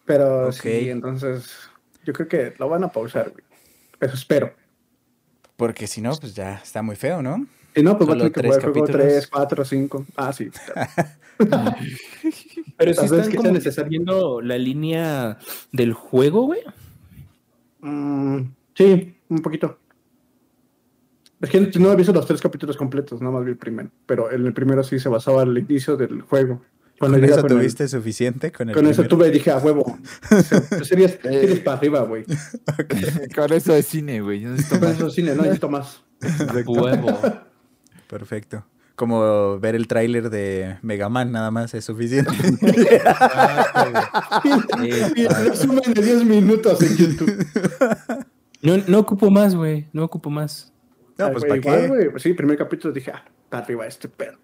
Pero sí, entonces yo creo que lo van a pausar, güey. Eso espero. Porque si no, pues ya está muy feo, ¿no? Si no, pues va a tener que tres jugar juego capítulos. 3, 4, 5. Ah, sí. [LAUGHS] Pero si están que sea como necesario. viendo la línea del juego, güey. Mm, sí, un poquito. Es que no he visto los tres capítulos completos, nada más vi el primero. Pero en el primero sí se basaba el inicio del juego. Cuando ¿Con eso con el- tuviste suficiente? Con, el Con eso tuve y dije, a huevo. Series, [LAUGHS] series para arriba, güey. [LAUGHS] Con eso de cine, güey. Yo necesito Con más. eso cine, no necesito más. Huevo. Perfecto. Como ver el tráiler de Mega Man nada más es suficiente. [LAUGHS] Y el resumen de 10 minutos en YouTube. No, no ocupo más, güey. No ocupo más. No, Ay, pues güey, ¿para igual, qué? güey. Pues sí, primer capítulo dije, ah, para arriba este pedo.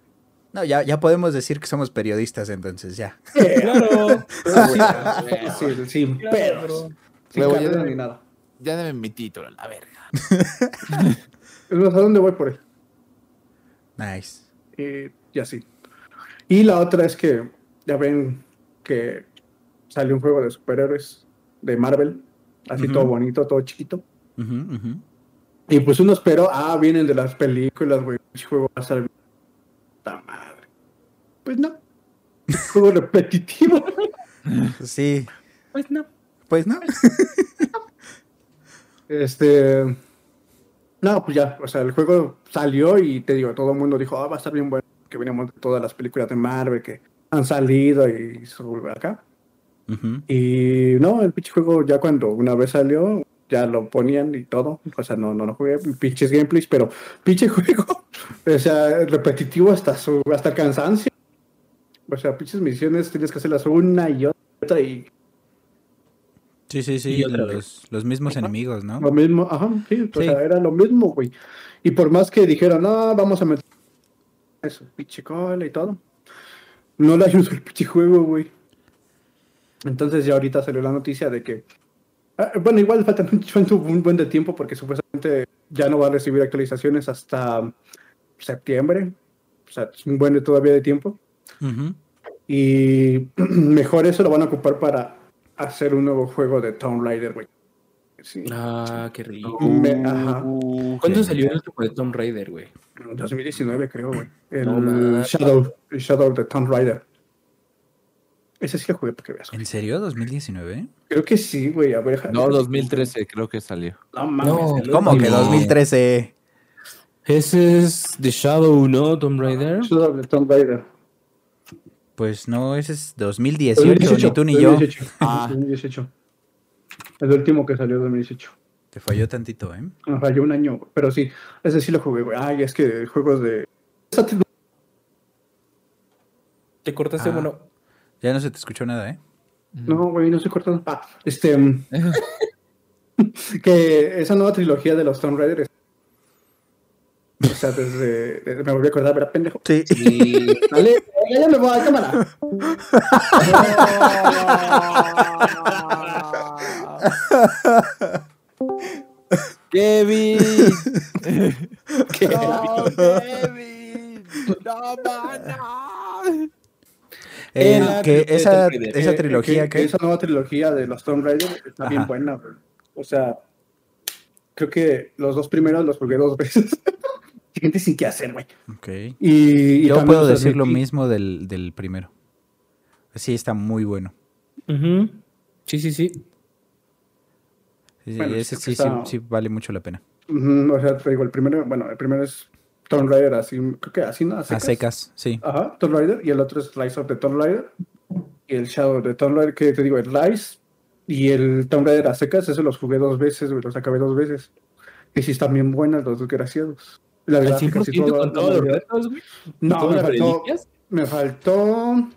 No, ya, ya podemos decir que somos periodistas entonces, ya. Claro. [LAUGHS] Sí, sin Claro, pedos. bro. Sin Luego ya- ni nada. Ya dame mi título, la verga. [LAUGHS] ¿a dónde voy por él? Nice. Y, y así. Y la otra es que ya ven que salió un juego de superhéroes de Marvel, así todo bonito, todo chiquito. Y pues uno esperó, ah, vienen de las películas, güey, el juego va a madre. Pues no. Es juego repetitivo. [LAUGHS] Sí, Pues no. pues no. Este. No, pues ya, o sea, el juego salió y te digo, todo el mundo dijo, ah, va a estar bien bueno, que veníamos de todas las películas de Marvel que han salido y sobre acá. Ujú. Y no, el pinche juego ya cuando una vez salió, ya lo ponían y todo. O sea, no, no lo jugué, pinches gameplays, pero pinche [LAUGHS] juego, o sea, repetitivo hasta su, hasta cansancio. O sea, pinches misiones tienes que hacerlas una y otra y Sí, sí, sí. Los, los mismos enemigos, ¿no? lo mismo, ajá, sí, o Sí. sea, era lo mismo, güey. Y por más que dijeron, no, vamos a meter eso, pinche cola y todo, no le ayudó el pinche juego, güey. Entonces ya ahorita salió la noticia de que, ah, bueno, igual falta un, [LAUGHS] falta un buen de tiempo porque supuestamente ya no va a recibir actualizaciones hasta septiembre, o sea, es un buen de todavía de tiempo. Y [CLEARS THROAT] mejor eso lo van a ocupar para hacer un nuevo juego de Tomb Raider, güey. Sí. Ah, qué rico. Me- ajá. ¿Cuándo salió el último de Tomb Raider, güey? 2019 creo, güey. El No. Shadow, el Shadow de Tomb Raider. Ese sí lo jugué para que veas. ¿En serio? ¿2019? Creo que sí, güey. A ver, No, 2013 creo que salió. No mames. No, ¿Cómo que último. 2013? Ese es The Shadow, ¿no? Tomb Raider. Shadow de Tomb Raider. Pues no, ese es 2018, ni tú ni yo. 2018. [LAUGHS] Ah. 2018. El último que salió 2018. Te falló tantito, ¿eh? Me falló un año, pero sí, ese sí lo jugué, güey. Ay, es que juegos de. Te- Te cortaste, Ah. bueno. Ya no se te escuchó nada, ¿eh? No, güey, no estoy cortando. Ah, este. mm, [LAUGHS] que esa nueva trilogía de los Tomb Raider. O sea, desde. desde- me volví a acordar, ¿verdad, pendejo? Sí. Sí. Dale, ya, me voy, cámara. [LAUGHS] Kevin. [LAUGHS] ¿Qué? No, Kevin. No, mano. Eh, Era que de esa, esa Eh, trilogía que, que esa nueva trilogía de los Tomb Raider está bien Ajá. buena, güey. O sea, creo que los dos primeros los jugué dos [LAUGHS] veces. Gente sin qué hacer, güey. Ok. Y, y Yo puedo decir lo mismo del, del primero. Sí, está muy bueno. Ujú. Sí, sí, sí. Sí, sí, Bueno, ese sí, vale mucho la pena. O sea, te digo, el primero, bueno, el primero es Tomb Raider así, creo que así, ¿no? A secas, sí. Ajá, Tomb Raider, y el otro es Rise of the Tomb Raider. Y el Shadow de Tomb Raider, que te digo, el Rise y el Tomb Raider a secas, eso los jugué dos veces, güey, los acabé dos veces. Y sí están bien buenas los desgraciados. Las Al gráficas y 100% todo, con la todos los retos, güey. No, ¿Todas me las faltó, me faltó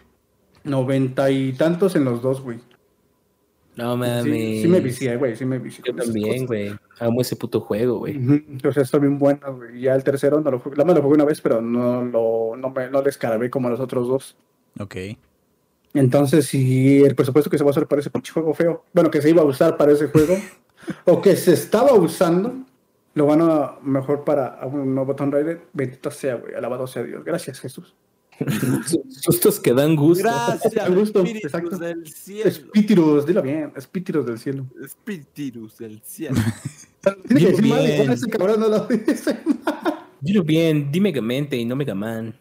noventa y tantos en los dos, güey. No mames. Sí, sí me vicié, güey, sí me vicié. Yo también, güey. Amo ese puto juego, güey. O sea, está bien bueno, güey. Ya el tercero no lo jugué. La más lo jugué una vez, pero no lo, no me, no le escarabé como a los otros dos. Ok. Entonces, si el presupuesto que se va a usar para ese pinche juego feo, bueno, que se iba a usar para ese juego, [LAUGHS] o que se estaba usando, lo van a mejor para un nuevo Tomb Raider. Bendito sea, güey. Alabado sea Dios. Gracias, Jesús. [LAUGHS] Sustos que dan gusto. Gracias, [LAUGHS] A gusto, espíritus exacto. del cielo. Espíritus, dilo bien, espíritus del cielo. Espíritus del cielo. Tiene que Dilo decir mal, bien. igual ese cabrón no lo dice. Dilo bien, di Megamente y no Megaman.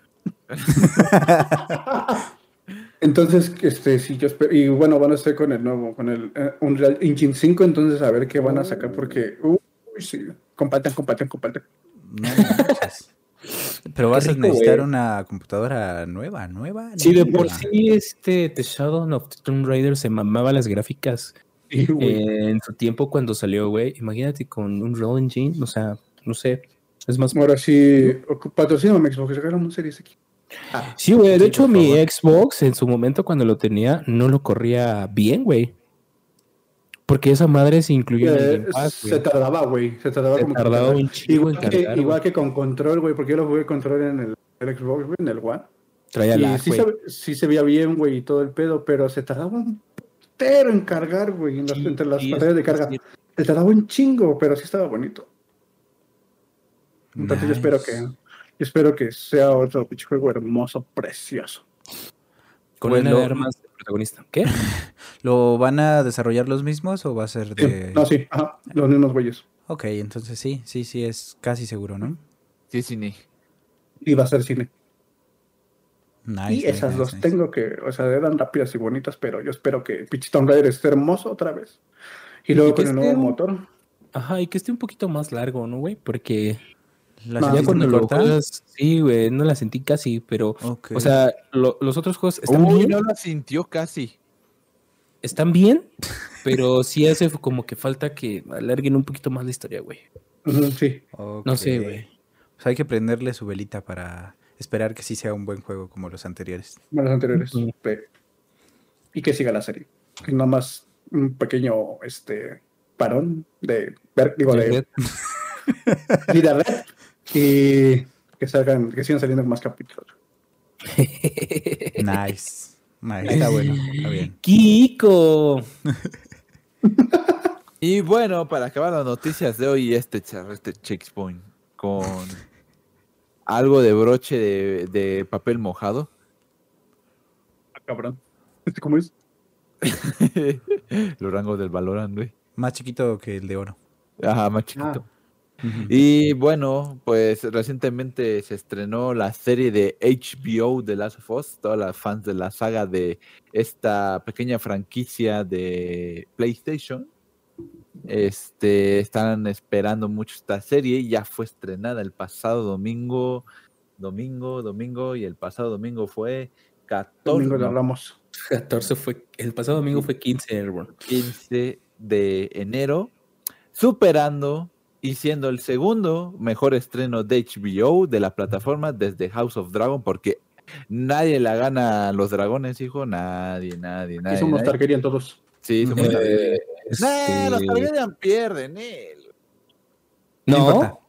Entonces, este, sí, yo espero, y bueno, van a estar con el nuevo, con el eh, Unreal Engine 5, entonces a ver qué van a sacar, porque, uy, sí, compartan, compartan, compartan. No. Pero vas a necesitar güey. una computadora nueva, nueva. Sí, de por nueva. sí, este The Shadow of the Tomb Raider se mamaba las gráficas Sí, eh, en su tiempo cuando salió, güey. Imagínate con un Real Engine, o sea, no sé. Es más. Ahora sí, patrocíname Xbox, sacaron un Series X. Ah, Sí, güey. De hecho, mi. Xbox en su momento cuando lo tenía no lo corría bien, güey. Porque esa madre se incluyó en el eh, Game Pass, se tardaba, güey, se tardaba Se como tardaba un chingo en igual, que, cargar, igual que con control, güey, porque yo lo jugué control en el, el Xbox, güey, en el One. Traía Y la sí, se, sí se veía bien, güey, y todo el pedo, pero se tardaba un pero en cargar, güey, en las- entre las pantallas de carga. Se tardaba un chingo, pero sí estaba bonito. Entonces yo espero que Yo espero que sea otro pinche juego hermoso, precioso. Con Pues una lo- de armas de protagonista. ¿Qué? [LAUGHS] ¿Lo van a desarrollar los mismos o va a ser Sí, de...? No, sí, ajá, los mismos güeyes. Ok, entonces sí, sí, sí, es casi seguro, ¿no? Sí, sí, ni. Y va a ser cine. Nice, y nice, esas nice, dos nice. tengo que, o sea, eran rápidas y bonitas, pero yo espero que pinche Tomb Raider esté hermoso otra vez. Y luego Y con el nuevo un- motor. Ajá, y que esté un poquito más largo, ¿no, güey? Porque ¿La No, ya cuando lo juegas, sí, güey, no la sentí casi, pero, o sea, lo- los otros juegos están Uy, bien, no la sintió casi. están bien, pero sí hace como que falta que alarguen un poquito más la historia, güey. Sí. No sé, güey. Pues hay que prenderle su velita para esperar que sí sea un buen juego como los anteriores. como los anteriores. Y que siga la serie. Y nada más un pequeño este parón de ver, digo, de [LAUGHS] vida red y que salgan, que sigan saliendo más capítulos. [LAUGHS] Nice. Nice. Está bueno. Está bien. Kiko. [LAUGHS] Y bueno, para acabar las noticias de hoy, este, este checkpoint con algo de broche de, de papel mojado. Ah, cabrón. ¿Este cómo es? [LAUGHS] Los rangos del Valorant, güey. Más chiquito que el de oro. Ajá, más chiquito. Ujú. Y bueno, pues recientemente se estrenó la serie de HBO de Last of Us. Todas las fans de la saga de esta pequeña franquicia de PlayStation. Este están esperando mucho esta serie. Ya fue estrenada el pasado domingo. Domingo, domingo. Y el pasado domingo fue 14, Domingo no, Ramos. 14 fue, el pasado domingo fue 15 Airborne. 15 de enero, superando y siendo el segundo mejor estreno de HBO de la plataforma desde House of Dragon, porque nadie la gana a los dragones, hijo, nadie, nadie, Y nadie. somos nadie. Targaryen todos. Sí, somos Targaryen. Eh, Nah, los este, Targaryen pierden, él. No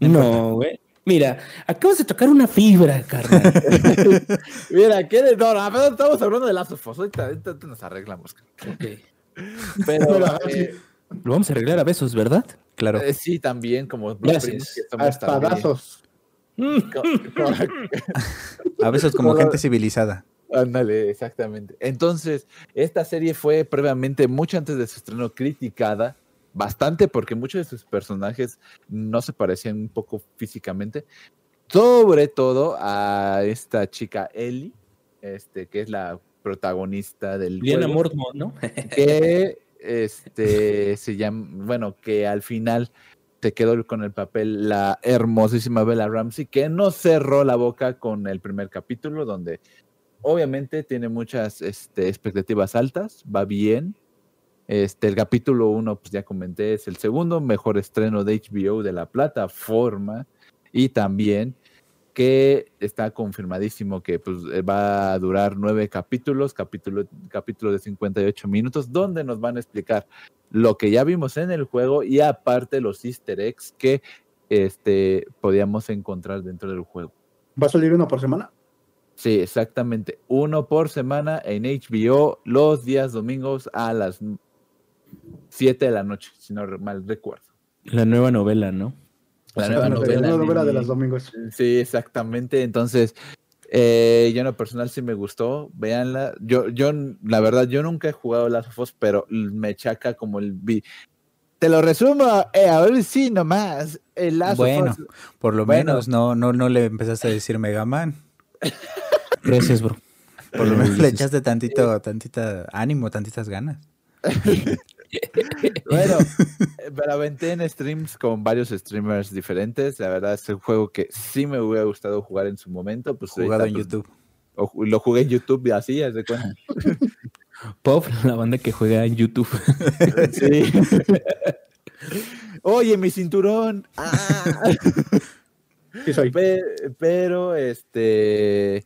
No, no, güey. Mira, acabas de tocar una fibra, carnal. [LAUGHS] Mira, ¿qué de no, no, pero estamos hablando de Last of Us, ahorita, ahorita nos arreglamos. Ok. Pero Pero, eh, Lo vamos a arreglar a besos, ¿verdad? Claro. eh, sí, también, como Gracias. A espadazos. A veces como gente civilizada. Ándale, exactamente. Entonces, esta serie fue previamente, mucho antes de su estreno, criticada bastante porque muchos de sus personajes no se parecían un poco físicamente. Sobre todo a esta chica Ellie, este, que es la protagonista del Liana Mortmont, ¿no? que este se llama, bueno, que al final se quedó con el papel la hermosísima Bella Ramsey, que no cerró la boca con el primer capítulo, donde obviamente tiene muchas este, expectativas altas, va bien. Este, el capítulo 1, pues ya comenté, es el segundo mejor estreno de HBO de la plataforma. Y también que está confirmadísimo que pues, eh, va a durar nueve capítulos, capítulo, capítulo de 58 minutos, donde nos van a explicar lo que ya vimos en el juego y aparte los easter eggs que este, podíamos encontrar dentro del juego. ¿Va a salir uno por semana? Sí, exactamente. Uno por semana en HBO los días domingos a las 7 de la noche, si no mal recuerdo. La nueva novela, ¿no? La nueva la novela. novela de los domingos. Sí, exactamente. Entonces, eh, yo en lo personal sí me gustó. Véanla. Yo, yo, la verdad, yo nunca he jugado Last of Us, pero me chaca como el vi. Te lo resumo, eh, a ver si nomás. El Last of Bueno, Us- por lo Bueno. menos no, no, no le empezaste a decir Mega Man. [LAUGHS] Gracias, bro. Por lo menos le echaste tantito, tantita ánimo, tantitas ganas. [LAUGHS] Bueno, [LAUGHS] eh, me la aventé en streams con varios streamers diferentes. La verdad es un juego que sí me hubiera gustado jugar en su momento. Pues Jugado en pues, YouTube. o lo jugué en YouTube y así, haz de cuenta. [LAUGHS] Pop, la banda que juega en YouTube. [LAUGHS] Sí. Oye, mi cinturón. Ah. Sí, soy. Pe- pero este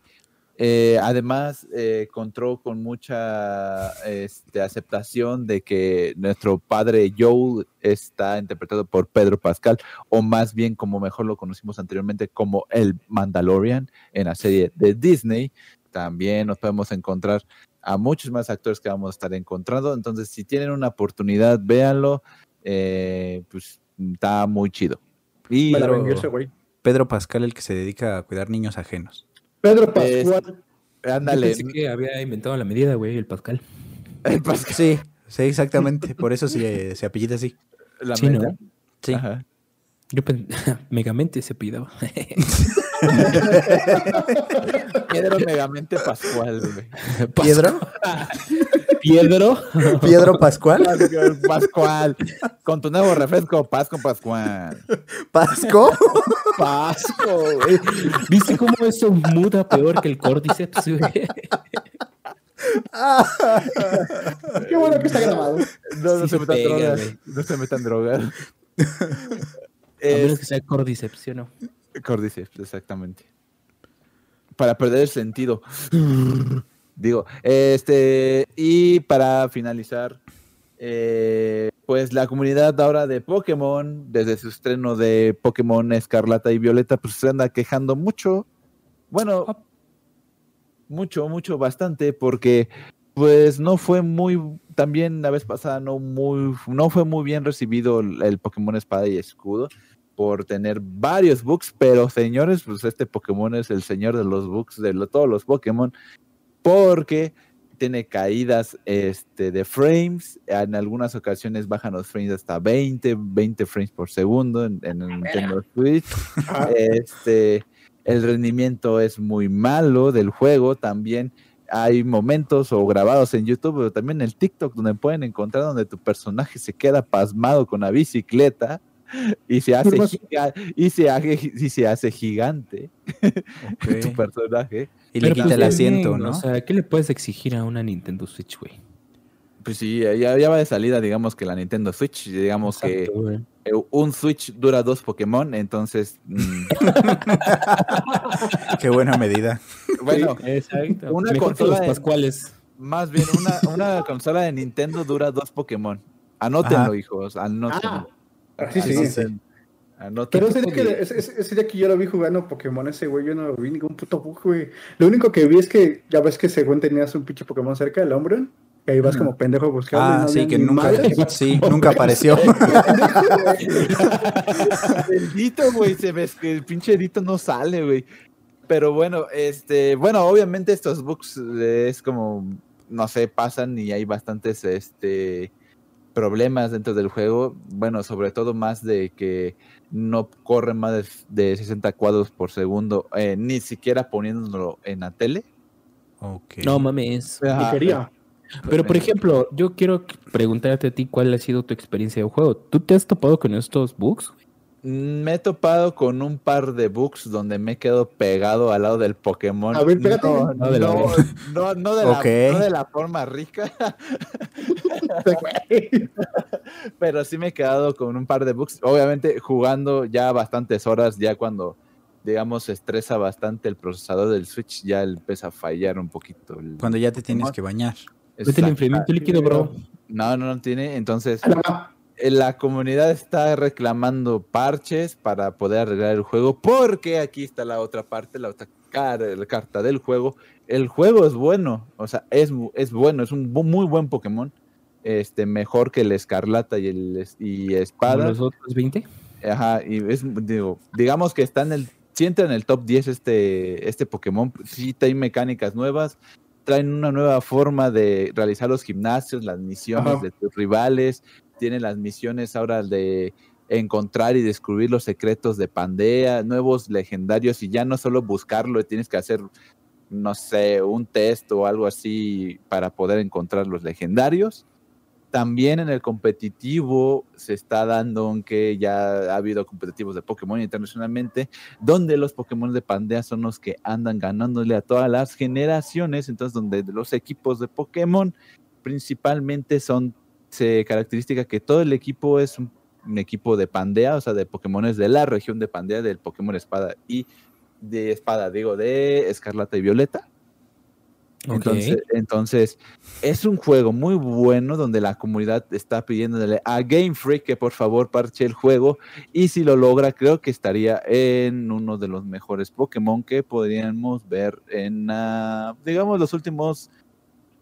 Eh, además, eh, contó con mucha este, aceptación de que nuestro padre Joe está interpretado por Pedro Pascal, o más bien como mejor lo conocimos anteriormente como el Mandalorian en la serie de Disney. También nos podemos encontrar a muchos más actores que vamos a estar encontrando. Entonces, si tienen una oportunidad, véanlo. Eh, pues está muy chido. Y güey. Pedro Pascal, el que se dedica a cuidar niños ajenos. Pedro Es- Pascual. ándale. Pensé que había inventado la medida, güey, el Pascal. el Pascal, Sí, sí, exactamente. Por eso se, se apellida así. la Sí, ¿no? Sí. Ajá. Yo [LAUGHS] Megamente se pidaba. [LAUGHS] Pedro Megamente Pascual, güey. [LAUGHS] ¿Piedro? Piedro. ¿Piedro Pascual? Pascual. Con tu nuevo refresco, Paz con Pascual. ¿Pasco? Pasco, güey. ¿Viste cómo eso muda peor que el Cordyceps, güey? Qué bueno que está grabado. No, no Sí se metan pega, drogas. güey. No se metan drogas. A menos que sea Cordyceps, ¿sí o no? Cordyceps, exactamente. Para perder el sentido. Digo, este, y para finalizar, eh, pues la comunidad ahora de Pokémon, desde su estreno de Pokémon Escarlata y Violeta, pues se anda quejando mucho. Bueno, mucho, mucho, bastante, porque pues no fue muy, también la vez pasada no muy, no fue muy bien recibido el, Pokémon Espada y Escudo por tener varios bugs, pero señores, pues este Pokémon es el señor de los bugs de lo- todos los Pokémon, porque tiene caídas este, de frames, en algunas ocasiones bajan los frames hasta 20, 20 frames por segundo en, en el Nintendo Switch. [LAUGHS] Ah, Este, el rendimiento es muy malo del juego. También hay momentos o grabados en YouTube, pero también en el TikTok, donde pueden encontrar donde tu personaje se queda pasmado con la bicicleta [LAUGHS] y se hace, giga- y se hace, y se hace gigante [LAUGHS] tu Ok. personaje. Y le Pero, quita pues, el asiento, ¿no? O sea, ¿qué le puedes exigir a una Nintendo Switch, güey? Pues sí, ya, ya va de salida, digamos que la Nintendo Switch, digamos que Exacto, eh, un Switch dura dos Pokémon, entonces, mm, [LAUGHS] Qué buena medida. bueno, Exacto. una Mejor consola los de- Pascuales. Más bien, una, una consola de Nintendo dura dos Pokémon. Anótenlo, Ajá. hijos, anótenlo. Ah, sí, sí. Anoten- anoten. Pero ese día, que, ese, día que yo lo vi jugando Pokémon, ese güey, yo no vi ningún puto bug, güey. Lo único que vi es que, ya ves que según tenías un pinche Pokémon cerca del Umbreon, y ahí vas como pendejo buscando. Ah, no sí, que nunca, [LAUGHS] sí, nunca apareció. [LAUGHS] El Dito, güey, se ve que el pinche Dito no sale, güey. Pero bueno, este, bueno, obviamente estos bugs eh, es como, no sé, pasan y hay bastantes, este, problemas dentro del juego. Bueno, sobre todo más de que no corre más de, de 60 cuadros por segundo, eh, ni siquiera poniéndolo en la tele. Ok. No mames. Ni Ajá, quería. Pero, por ejemplo, yo quiero preguntarte a ti cuál ha sido tu experiencia de juego. ¿Tú te has topado con estos bugs? Mm, Me he topado con un par de bugs donde me he quedado pegado al lado del Pokémon. A ver, pégate. No, No de la no, no, no de la, Ok. no de la forma rica. [LAUGHS] [LAUGHS] pero sí me he quedado con un par de bugs. Obviamente jugando ya bastantes horas, ya cuando, digamos, se estresa bastante el procesador del Switch, ya empieza a fallar un poquito. el Cuando ya te tienes que bañar. Vete el enfriamiento líquido, bro. No, no, no tiene. Entonces, eh, la comunidad está reclamando parches para poder arreglar el juego, porque aquí está la otra parte, la otra cara, la carta del juego. El juego es bueno, o sea, es, es bueno, es un muy buen Pokémon. Este, mejor que el Escarlata y el y Espada. los otros 20. Ajá, y es, digo, digamos que está en el, si entra en el top 10 este, este Pokémon, sí trae mecánicas nuevas, traen una nueva forma de realizar los gimnasios, las misiones Ajá. de tus rivales, tienen las misiones ahora de encontrar y descubrir los secretos de Pandea, nuevos legendarios, y ya no solo buscarlo, tienes que hacer, no sé, un test o algo así para poder encontrar los legendarios. También en el competitivo se está dando, aunque ya ha habido competitivos de Pokémon internacionalmente, donde los Pokémon de Pandea son los que andan ganándole a todas las generaciones, entonces donde los equipos de Pokémon principalmente son, se característica que todo el equipo es un, un equipo de Pandea, o sea, de Pokémones de la región de Pandea, del Pokémon Espada y de Espada, digo, de Escarlata y Violeta. Entonces, entonces, es un juego muy bueno donde la comunidad está pidiéndole a Game Freak que por favor parche el juego y si lo logra creo que estaría en uno de los mejores Pokémon que podríamos ver en, ah, digamos, los últimos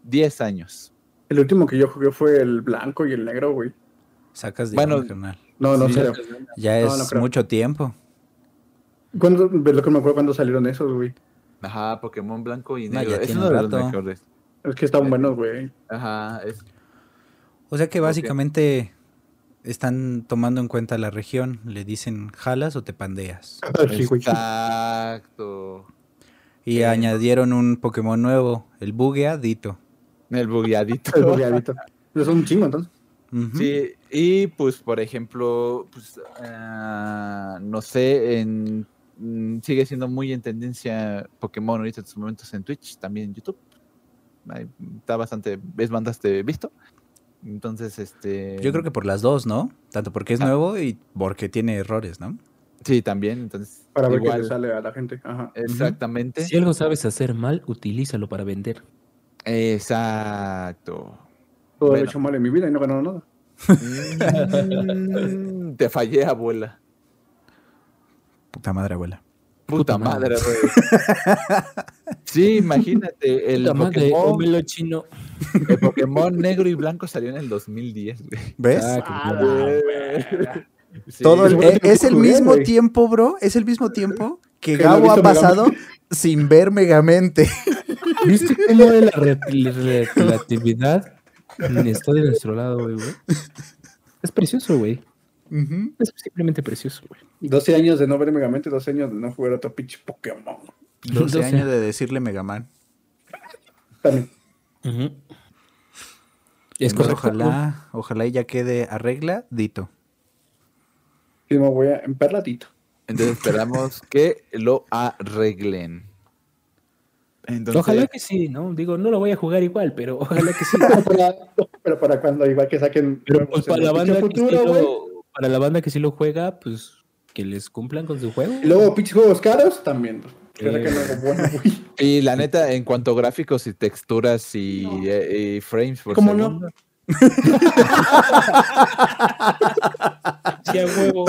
10 años. El último que yo jugué fue el blanco y el negro, güey. Sacas de Bueno. No, no Sí. sé. Ya es no mucho tiempo. ¿Cuándo, lo que me acuerdo cuando salieron esos, güey. Ajá, Pokémon blanco y negro. es tiene uno de los rato. mejores. Es que estaban buenos, güey. Ajá, es O sea que básicamente están tomando en cuenta la región. Le dicen jalas o te pandeas. [LAUGHS] Exacto. Y añadieron un Pokémon nuevo, el Bugeadito. El bugueadito. El bugueadito. Es un chingo, entonces. Sí, y pues por ejemplo, pues, ah, no sé, en, mm, sigue siendo muy en tendencia Pokémon ahorita en estos momentos en Twitch, también en YouTube. Ahí está bastante, es bastante visto. Entonces, este... Yo creo que por las dos, ¿no? Tanto porque es Ah. nuevo y porque tiene errores, ¿no? Sí, también, entonces... Para ver qué le sale a la gente. Ajá. Exactamente. Si algo sabes hacer mal, utilízalo para vender. Exacto. Todo lo he hecho mal en mi vida y no he ganado nada. Mm, te fallé, abuela. Puta madre, abuela. Puta, Puta madre, madre. güey. [LAUGHS] Sí, imagínate, el Puta madre, Pokémon, cómelo chino. el Pokémon negro y blanco salió en el 2010, güey. ¿Ves? Ah, qué Ah, Sí, Todo el- que es el jugué, mismo tiempo, bro. Es el mismo tiempo que Gabo ha pasado sin ver Megamente. [LAUGHS] ¿Viste cómo de la re- re- relatividad está de nuestro lado, güey, güey? Es precioso, güey. Es simplemente precioso, güey. 12 años de no ver Megamente, 12 años de no jugar otro pinche Pokémon. 12 12. años de decirle Megaman. También. Es Pues correcto. ojalá, ojalá y ya quede arregladito. Y me voy a emperladito. Entonces esperamos que lo arreglen. Entonces, Ojalá que sí, ¿no? Digo, no lo voy a jugar igual, pero ojalá que sí. [LAUGHS] Pero para, pero para cuando igual que saquen Pero pues para la el banda que futuro, güey. lo, para la banda que sí lo juega, pues que les cumplan con su juego. Y luego pinches juegos caros también. Eh. bueno, [LAUGHS] y la neta, en cuanto a gráficos y texturas y, eh, y frames por ¿Cómo no? [LAUGHS] Sí, a huevo.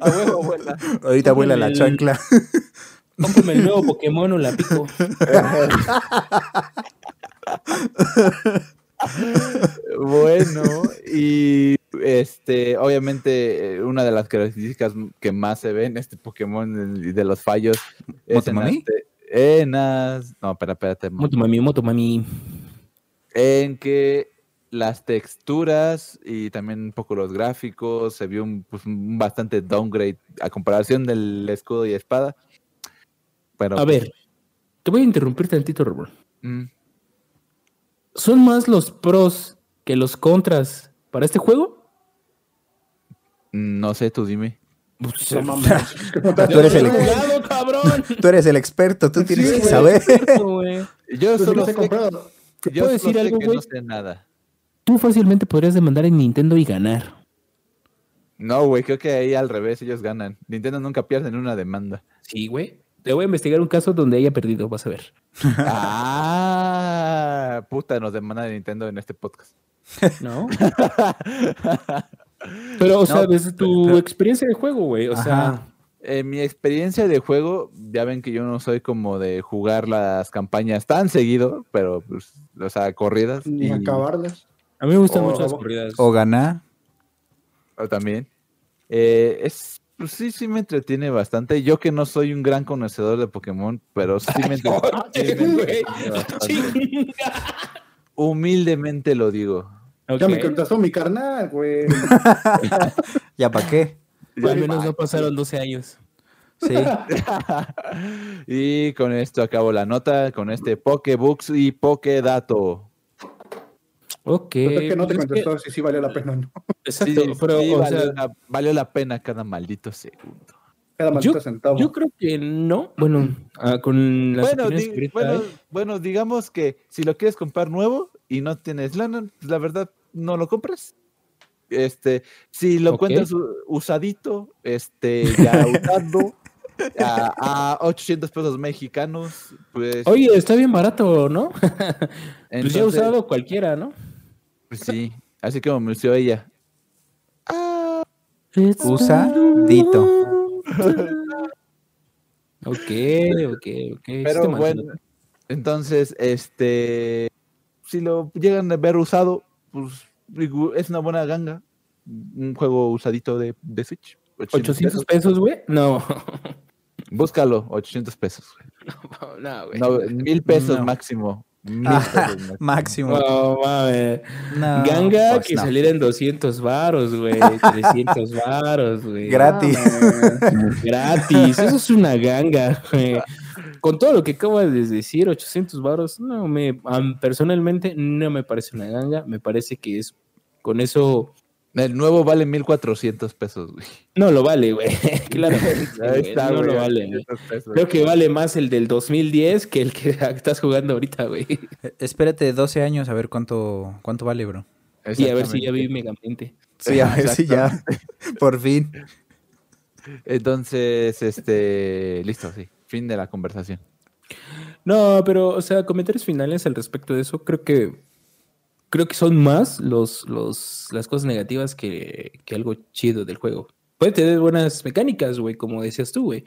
a huevo, abuela. Ahorita vuela la el- chancla. Cómprame el nuevo Pokémon o la pico. [LAUGHS] Bueno, y este, obviamente, eh, una de las características que más se ve en este Pokémon y de los fallos es en ¿Motomami? las, te- en las- no, espera, espérate, Motomami, Motomami. en que las texturas y también un poco los gráficos se vio un, pues, un bastante downgrade a comparación del escudo y espada. Pero, A ver, te voy a interrumpir tantito, Robert. mm, ¿Son más los pros que los contras para este juego? No sé, tú dime. No mames. [LAUGHS] Tú eres el-! [LAUGHS] Tú eres el experto, tú tienes Sí, que saber. Yo Pues, solo sé, comprado. ¿Te yo puedo solo decir sé algo, que no sé nada. Tú fácilmente podrías demandar en Nintendo y ganar. No, güey, creo que ahí al revés ellos ganan. Nintendo nunca pierde en una demanda. Sí, güey. Te voy a investigar un caso donde haya perdido, vas a ver. [LAUGHS] ah, puta, nos demanda de Nintendo en este podcast. ¿No? Pero, o sea, desde tu pero- experiencia de juego, güey. O Ajá. sea, En mi experiencia de juego, ya ven que yo no soy como de jugar las campañas tan seguido, pero, pues, o sea, corridas. Ni y- acabarlas. a mí me gustan mucho las corridas. O ganar. o también. Eh, es, pues sí, sí me entretiene bastante. Yo que no soy un gran conocedor de Pokémon, pero sí me, sí [LAUGHS] entretiene bastante. Chinga. Humildemente lo digo. Ya me contestó mi carnal, güey. [LAUGHS] ¿Ya para qué? Al menos no pasaron 12 años. Sí. [LAUGHS] y con esto acabo la nota, con este Pokebooks y Pokedato. Ok. Pero es que no te pues es que- contestó si sí valió la pena o no. exacto, Sí, pero, sí, o valió, sea, la, valió la pena cada maldito segundo. Cada maldito centavo. yo creo que no. Bueno, ah, con las Bueno, di- que bueno, digamos que si lo quieres comprar nuevo y no tienes lana, pues la verdad no lo compres. Este, si lo Ok. encuentras usadito, este, ya [LAUGHS] usado, a, a 800 pesos mexicanos. Pues, Oye, está bien barato, ¿no? [LAUGHS] pues ya usado cualquiera, ¿no? pues sí, así como me usó ella. Usadito. [LAUGHS] Ok, ok, ok. Pero bueno, entonces, este, si lo llegan a ver usado, pues es una buena ganga. Un juego usadito de, de Switch. 800 pesos, güey. No. [LAUGHS] Búscalo, 800 pesos. güey. [LAUGHS] no, güey. No, mil pesos No. máximo. Mil Ah, pesos [LAUGHS] máximo. No, mames. No, Ganga pues que no. saliera en 200 varos, güey. 300 varos, güey. Gratis. Gratis. Eso es una ganga, güey. Con todo lo que acabas de decir, 800 varos, no me, personalmente no me parece una ganga. Me parece que es, con eso, El nuevo vale 1400 pesos, güey. no lo vale, güey. [LAUGHS] Está, no güey, lo vale, güey. 800 pesos. Creo que vale más el del 2010 que el que [LAUGHS] estás jugando ahorita, güey. Espérate 12 años a ver cuánto, cuánto vale, bro. Y a ver si ya vi. Megamente. Sí, a ver si ya. Por fin. Entonces, este, listo, sí. Fin de la conversación. No, pero, o sea, comentarios finales al respecto de eso, creo que creo que son más los, los, las cosas negativas que, que algo chido del juego. Puede tener buenas mecánicas, güey, como decías tú, güey.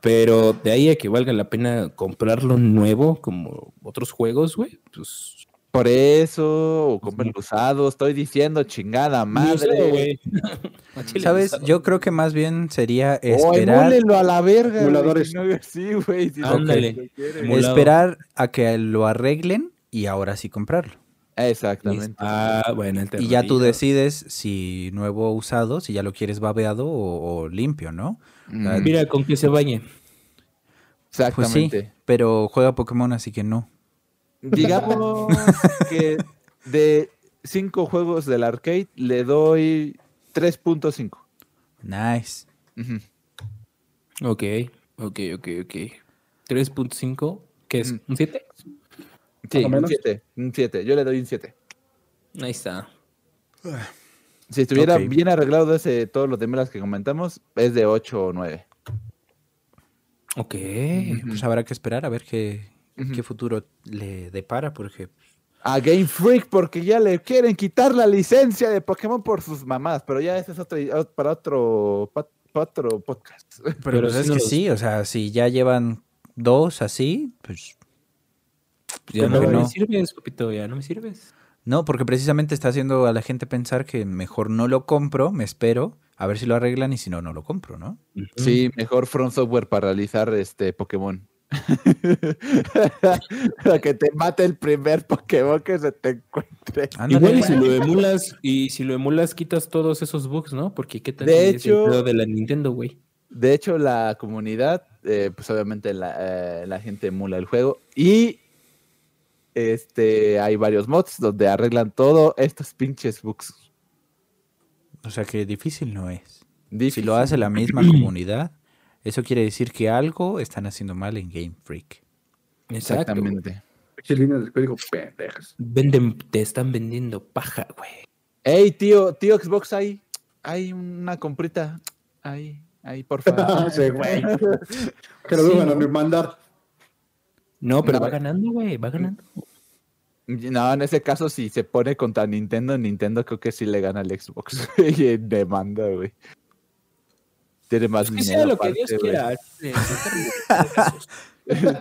Pero de ahí a que valga la pena comprarlo nuevo, como otros juegos, güey, pues. Por eso, o compren usado, estoy diciendo chingada madre. [LAUGHS] chile, ¿Sabes? Yo creo que más bien sería O esperar, emúlenlo a la verga. Emuladores. [LAUGHS] Sí, güey. si Ándale. esperar a que lo arreglen y ahora sí comprarlo. Exactamente. Ah, bueno, Y ya tú decides si nuevo o usado, si ya lo quieres babeado o, o limpio, ¿no? Mm, Mira, con que se bañe. Pues sí, Exactamente. pero juega Pokémon, así que no. Digamos [LAUGHS] que de cinco juegos del arcade le doy 3.5. Nice. Ujú. Ok, ok, ok, ok. 3.5, ¿qué es? Mm. ¿Un 7? Sí, un menos. 7. Un 7. Yo le doy un 7. Ahí está. Si estuviera Ok. bien arreglado ese, todos los demás que comentamos, es de 8 o 9. Ok. Pues habrá que esperar a ver qué, Qué futuro le depara, porque A Game Freak porque ya le quieren quitar la licencia de Pokémon por sus mamás, pero ya ese es otro, para otro, pa- para otro podcast. [LAUGHS] Pero, Pero pues es que los- sí, o sea, si ya llevan dos así, pues Ya ¿Cómo no, me sirves, papito, ya no me sirves. no, porque precisamente está haciendo a la gente pensar que mejor no lo compro, me espero, a ver si lo arreglan y si no, no lo compro, ¿no? Sí, mejor Front Software para realizar este Pokémon. [LAUGHS] Para que te mate el primer Pokémon que se te encuentre. Ándale, Igual y si lo emulas, y si lo emulas, quitas todos esos bugs, ¿no? Porque qué tal De si es el hecho- pedo de la Nintendo, güey. De hecho, la comunidad, eh, pues obviamente la, eh, la gente emula el juego y este hay varios mods donde arreglan todo estos pinches bugs. O sea que difícil no es. Si Difícil. lo hace la misma comunidad, eso quiere decir que algo están haciendo mal en Game Freak. Exactamente. Pinches líneas de código pendejas. Venden, te están vendiendo paja, güey. Hey, tío, tío Xbox, hay, hay una comprita. Ahí, ahí, por favor. [LAUGHS] Sí, güey. Que lo vuelvan a mandar. No, pero No, va güey. ganando, güey, va ganando. No, en ese caso, si se pone contra Nintendo, Nintendo creo que sí le gana al Xbox. [LAUGHS] y en demanda, güey. Tiene más Que dinero. sea lo que aparte, Dios güey. quiera. [LAUGHS] en casos.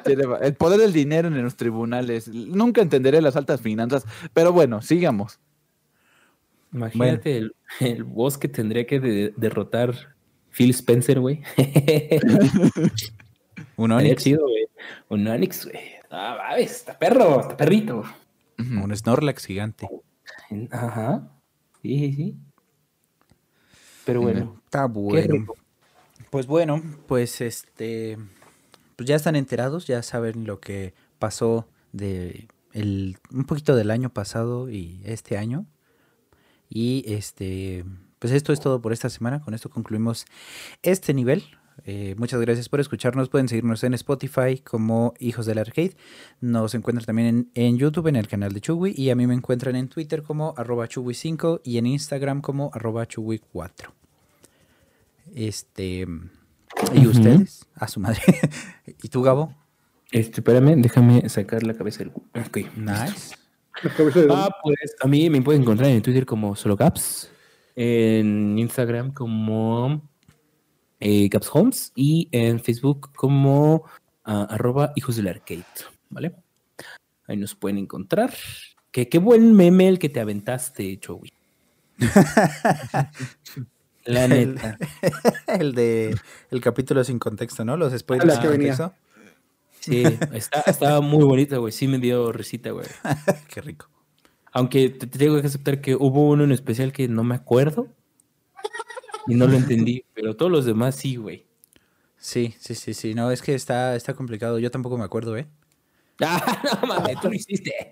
Tiene ma- el poder del dinero en los tribunales. Nunca entenderé las altas finanzas, pero bueno, sigamos. Imagínate el, el boss que tendría que de- derrotar Phil Spencer, güey. [LAUGHS] Un Onix, chido, güey. Un Onix, güey. Ah, está perro, está perrito. Un Snorlax gigante. Ajá. Sí, sí, sí. Pero bueno, Está qué bueno. rico. Pues bueno, pues este, pues ya están enterados, ya saben lo que pasó de el, un poquito del año pasado y este año. Y este, pues esto es todo por esta semana. Con esto concluimos este nivel. Eh, muchas gracias por escucharnos. Pueden seguirnos en Spotify como Hijos del Arcade. Nos encuentran también en, en YouTube, en el canal de Chugui. Y a mí me encuentran en Twitter como arroba Chugui5 y en Instagram como arroba Chugui4. Este, ¿Y ustedes? A su madre. [LAUGHS] ¿Y tú, Gabo? Este, espérame, déjame sacar la cabeza del. Ok. Nice. La cabeza de- Ah, pues a mí me pueden encontrar en Twitter como solo Caps, en Instagram como eh, Caps Homes y en Facebook como ah, arroba hijos del arcade, ¿vale? Ahí nos pueden encontrar. Que, qué buen meme el que te aventaste, Joey. [LAUGHS] La [LAUGHS] neta. [LAUGHS] el de el capítulo sin contexto, ¿no? Los spoilers sin que venía. Sí, está, estaba [LAUGHS] muy bonita, güey. Sí me dio risita, güey. Qué rico. Aunque te, te tengo que aceptar que hubo uno en especial que no me acuerdo y no lo entendí, pero todos los demás sí, güey. Sí, sí, sí, sí. No, es que está, está complicado. Yo tampoco me acuerdo, ¿eh? Ah, no mames, tú lo hiciste.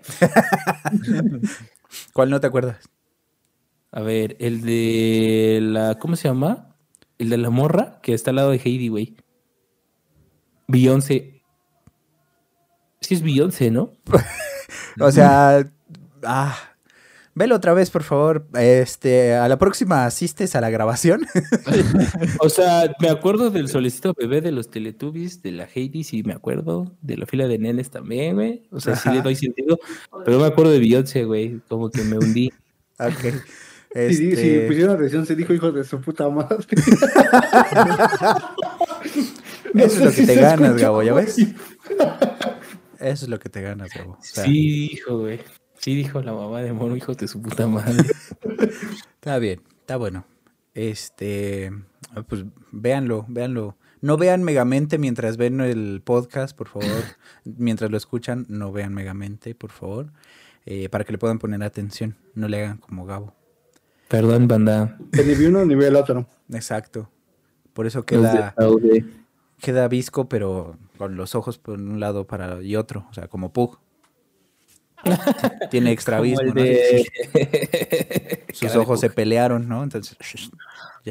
¿Cuál no te acuerdas? A ver, el de la. ¿Cómo se llama? El de la morra que está al lado de Heidi, güey. Beyoncé. Sí, es Beyoncé, ¿no? [LAUGHS] O sea, ah, velo otra vez, por favor. Este, a la próxima asistes a la grabación. [LAUGHS] O sea, me acuerdo del [LAUGHS] solicito bebé de los Teletubbies, de la Heidi, sí me acuerdo. De la fila de nenes también, güey. O sea, sí le Ajá. doy sentido. Pero me acuerdo de Beyoncé, güey. Como que me hundí. ok. Sí, Este, sí, pusieron atención, se dijo hijo de su puta madre. No [LAUGHS] Eso es lo si que te [LAUGHS] ganas, escuchó, Gabo, ¿ya ves? Eso es lo que te ganas, Gabo. O sea, Sí dijo, güey. Sí dijo la mamá de mono, hijo de su puta madre. [LAUGHS] Está bien, está bueno. Este, pues véanlo, véanlo. No vean Megamente mientras ven el podcast, por favor. mientras lo escuchan, no vean Megamente, por favor. Eh, para que le puedan poner atención. No le hagan como Gabo. Perdón, banda. Que Ni vi uno ni vi el otro. Exacto. Por eso queda, queda visco, pero con los ojos por un lado para y otro. O sea, como Pug. [LAUGHS] Tiene extra Como visco, el ¿no? de- Sus [LAUGHS] de ojos se pelearon, ¿no? Entonces,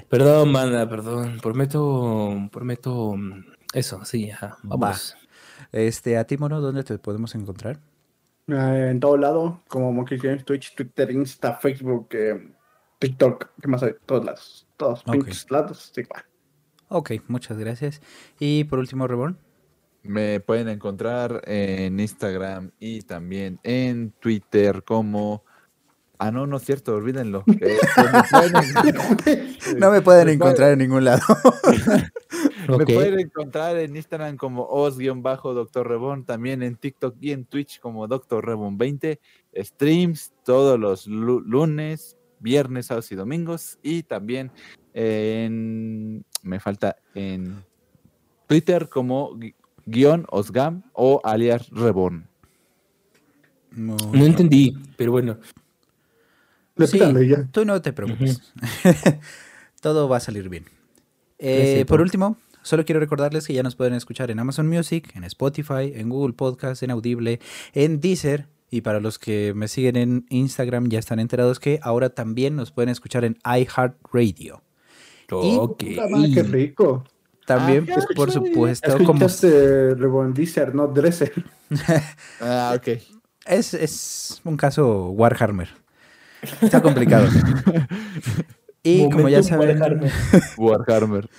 Perdón, banda, perdón. Prometo, prometo mm, eso, sí, ajá. Vamos. este, a ti, Mono, ¿dónde te podemos encontrar? Eh, en todo lado, como Monkey Games, Twitch, Twitter, Insta, Facebook, eh, TikTok, ¿qué más hay? Todos lados, todos Ok. pinches lados, sí, va. Ok, muchas gracias. Y por último, Reborn. Me pueden encontrar en Instagram y también en Twitter como... Ah, no, no es cierto, olvídenlo. Eh, pues [LAUGHS] me pueden- [LAUGHS] No me pueden encontrar en ningún lado. [LAUGHS] Me pueden encontrar en Instagram como os-doctor Rebón, también en TikTok y en Twitch como Doctor Rebón 20. Streams todos los lu- lunes, viernes, sábados y domingos. Y también en. Me falta en Twitter como gui- guion Osgam o alias Rebón. No, No entendí, pero bueno. Sí, ya. tú no te preocupes. [LAUGHS] Todo va a salir bien. Eh, por último, solo quiero recordarles que ya nos pueden escuchar en Amazon Music, en Spotify, en Google Podcast, en Audible, en Deezer. Y para los que me siguen en Instagram ya están enterados que ahora también nos pueden escuchar en iHeartRadio. Y- Ok. Madre, qué rico. También, Ah, pues, por supuesto, como Rebondicer, no Dresser. [LAUGHS] Ah, ok. es, es un caso Warhammer. Está complicado. [LAUGHS] Y como ya saben, Warhammer. Warhammer.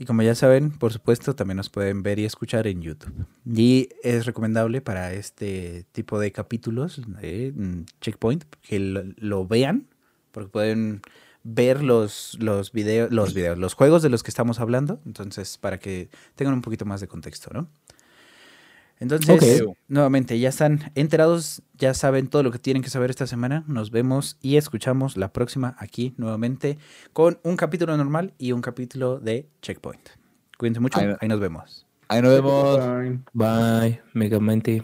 Y como ya saben, por supuesto, también nos pueden ver y escuchar en YouTube. Y es recomendable para este tipo de capítulos de mm, Checkpoint que lo, vean, porque pueden ver los, los videos, los videos, los juegos de los que estamos hablando, entonces para que tengan un poquito más de contexto, ¿no? Entonces, nuevamente, ya están enterados, ya saben todo lo que tienen que saber esta semana. Nos vemos y escuchamos la próxima aquí nuevamente con un capítulo normal y un capítulo de Checkpoint. Cuídense mucho, Ahí no- ahí nos vemos. Ahí nos vemos. Bye, Megamente.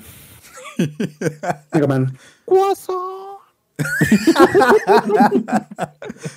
Mega Man. [LAUGHS]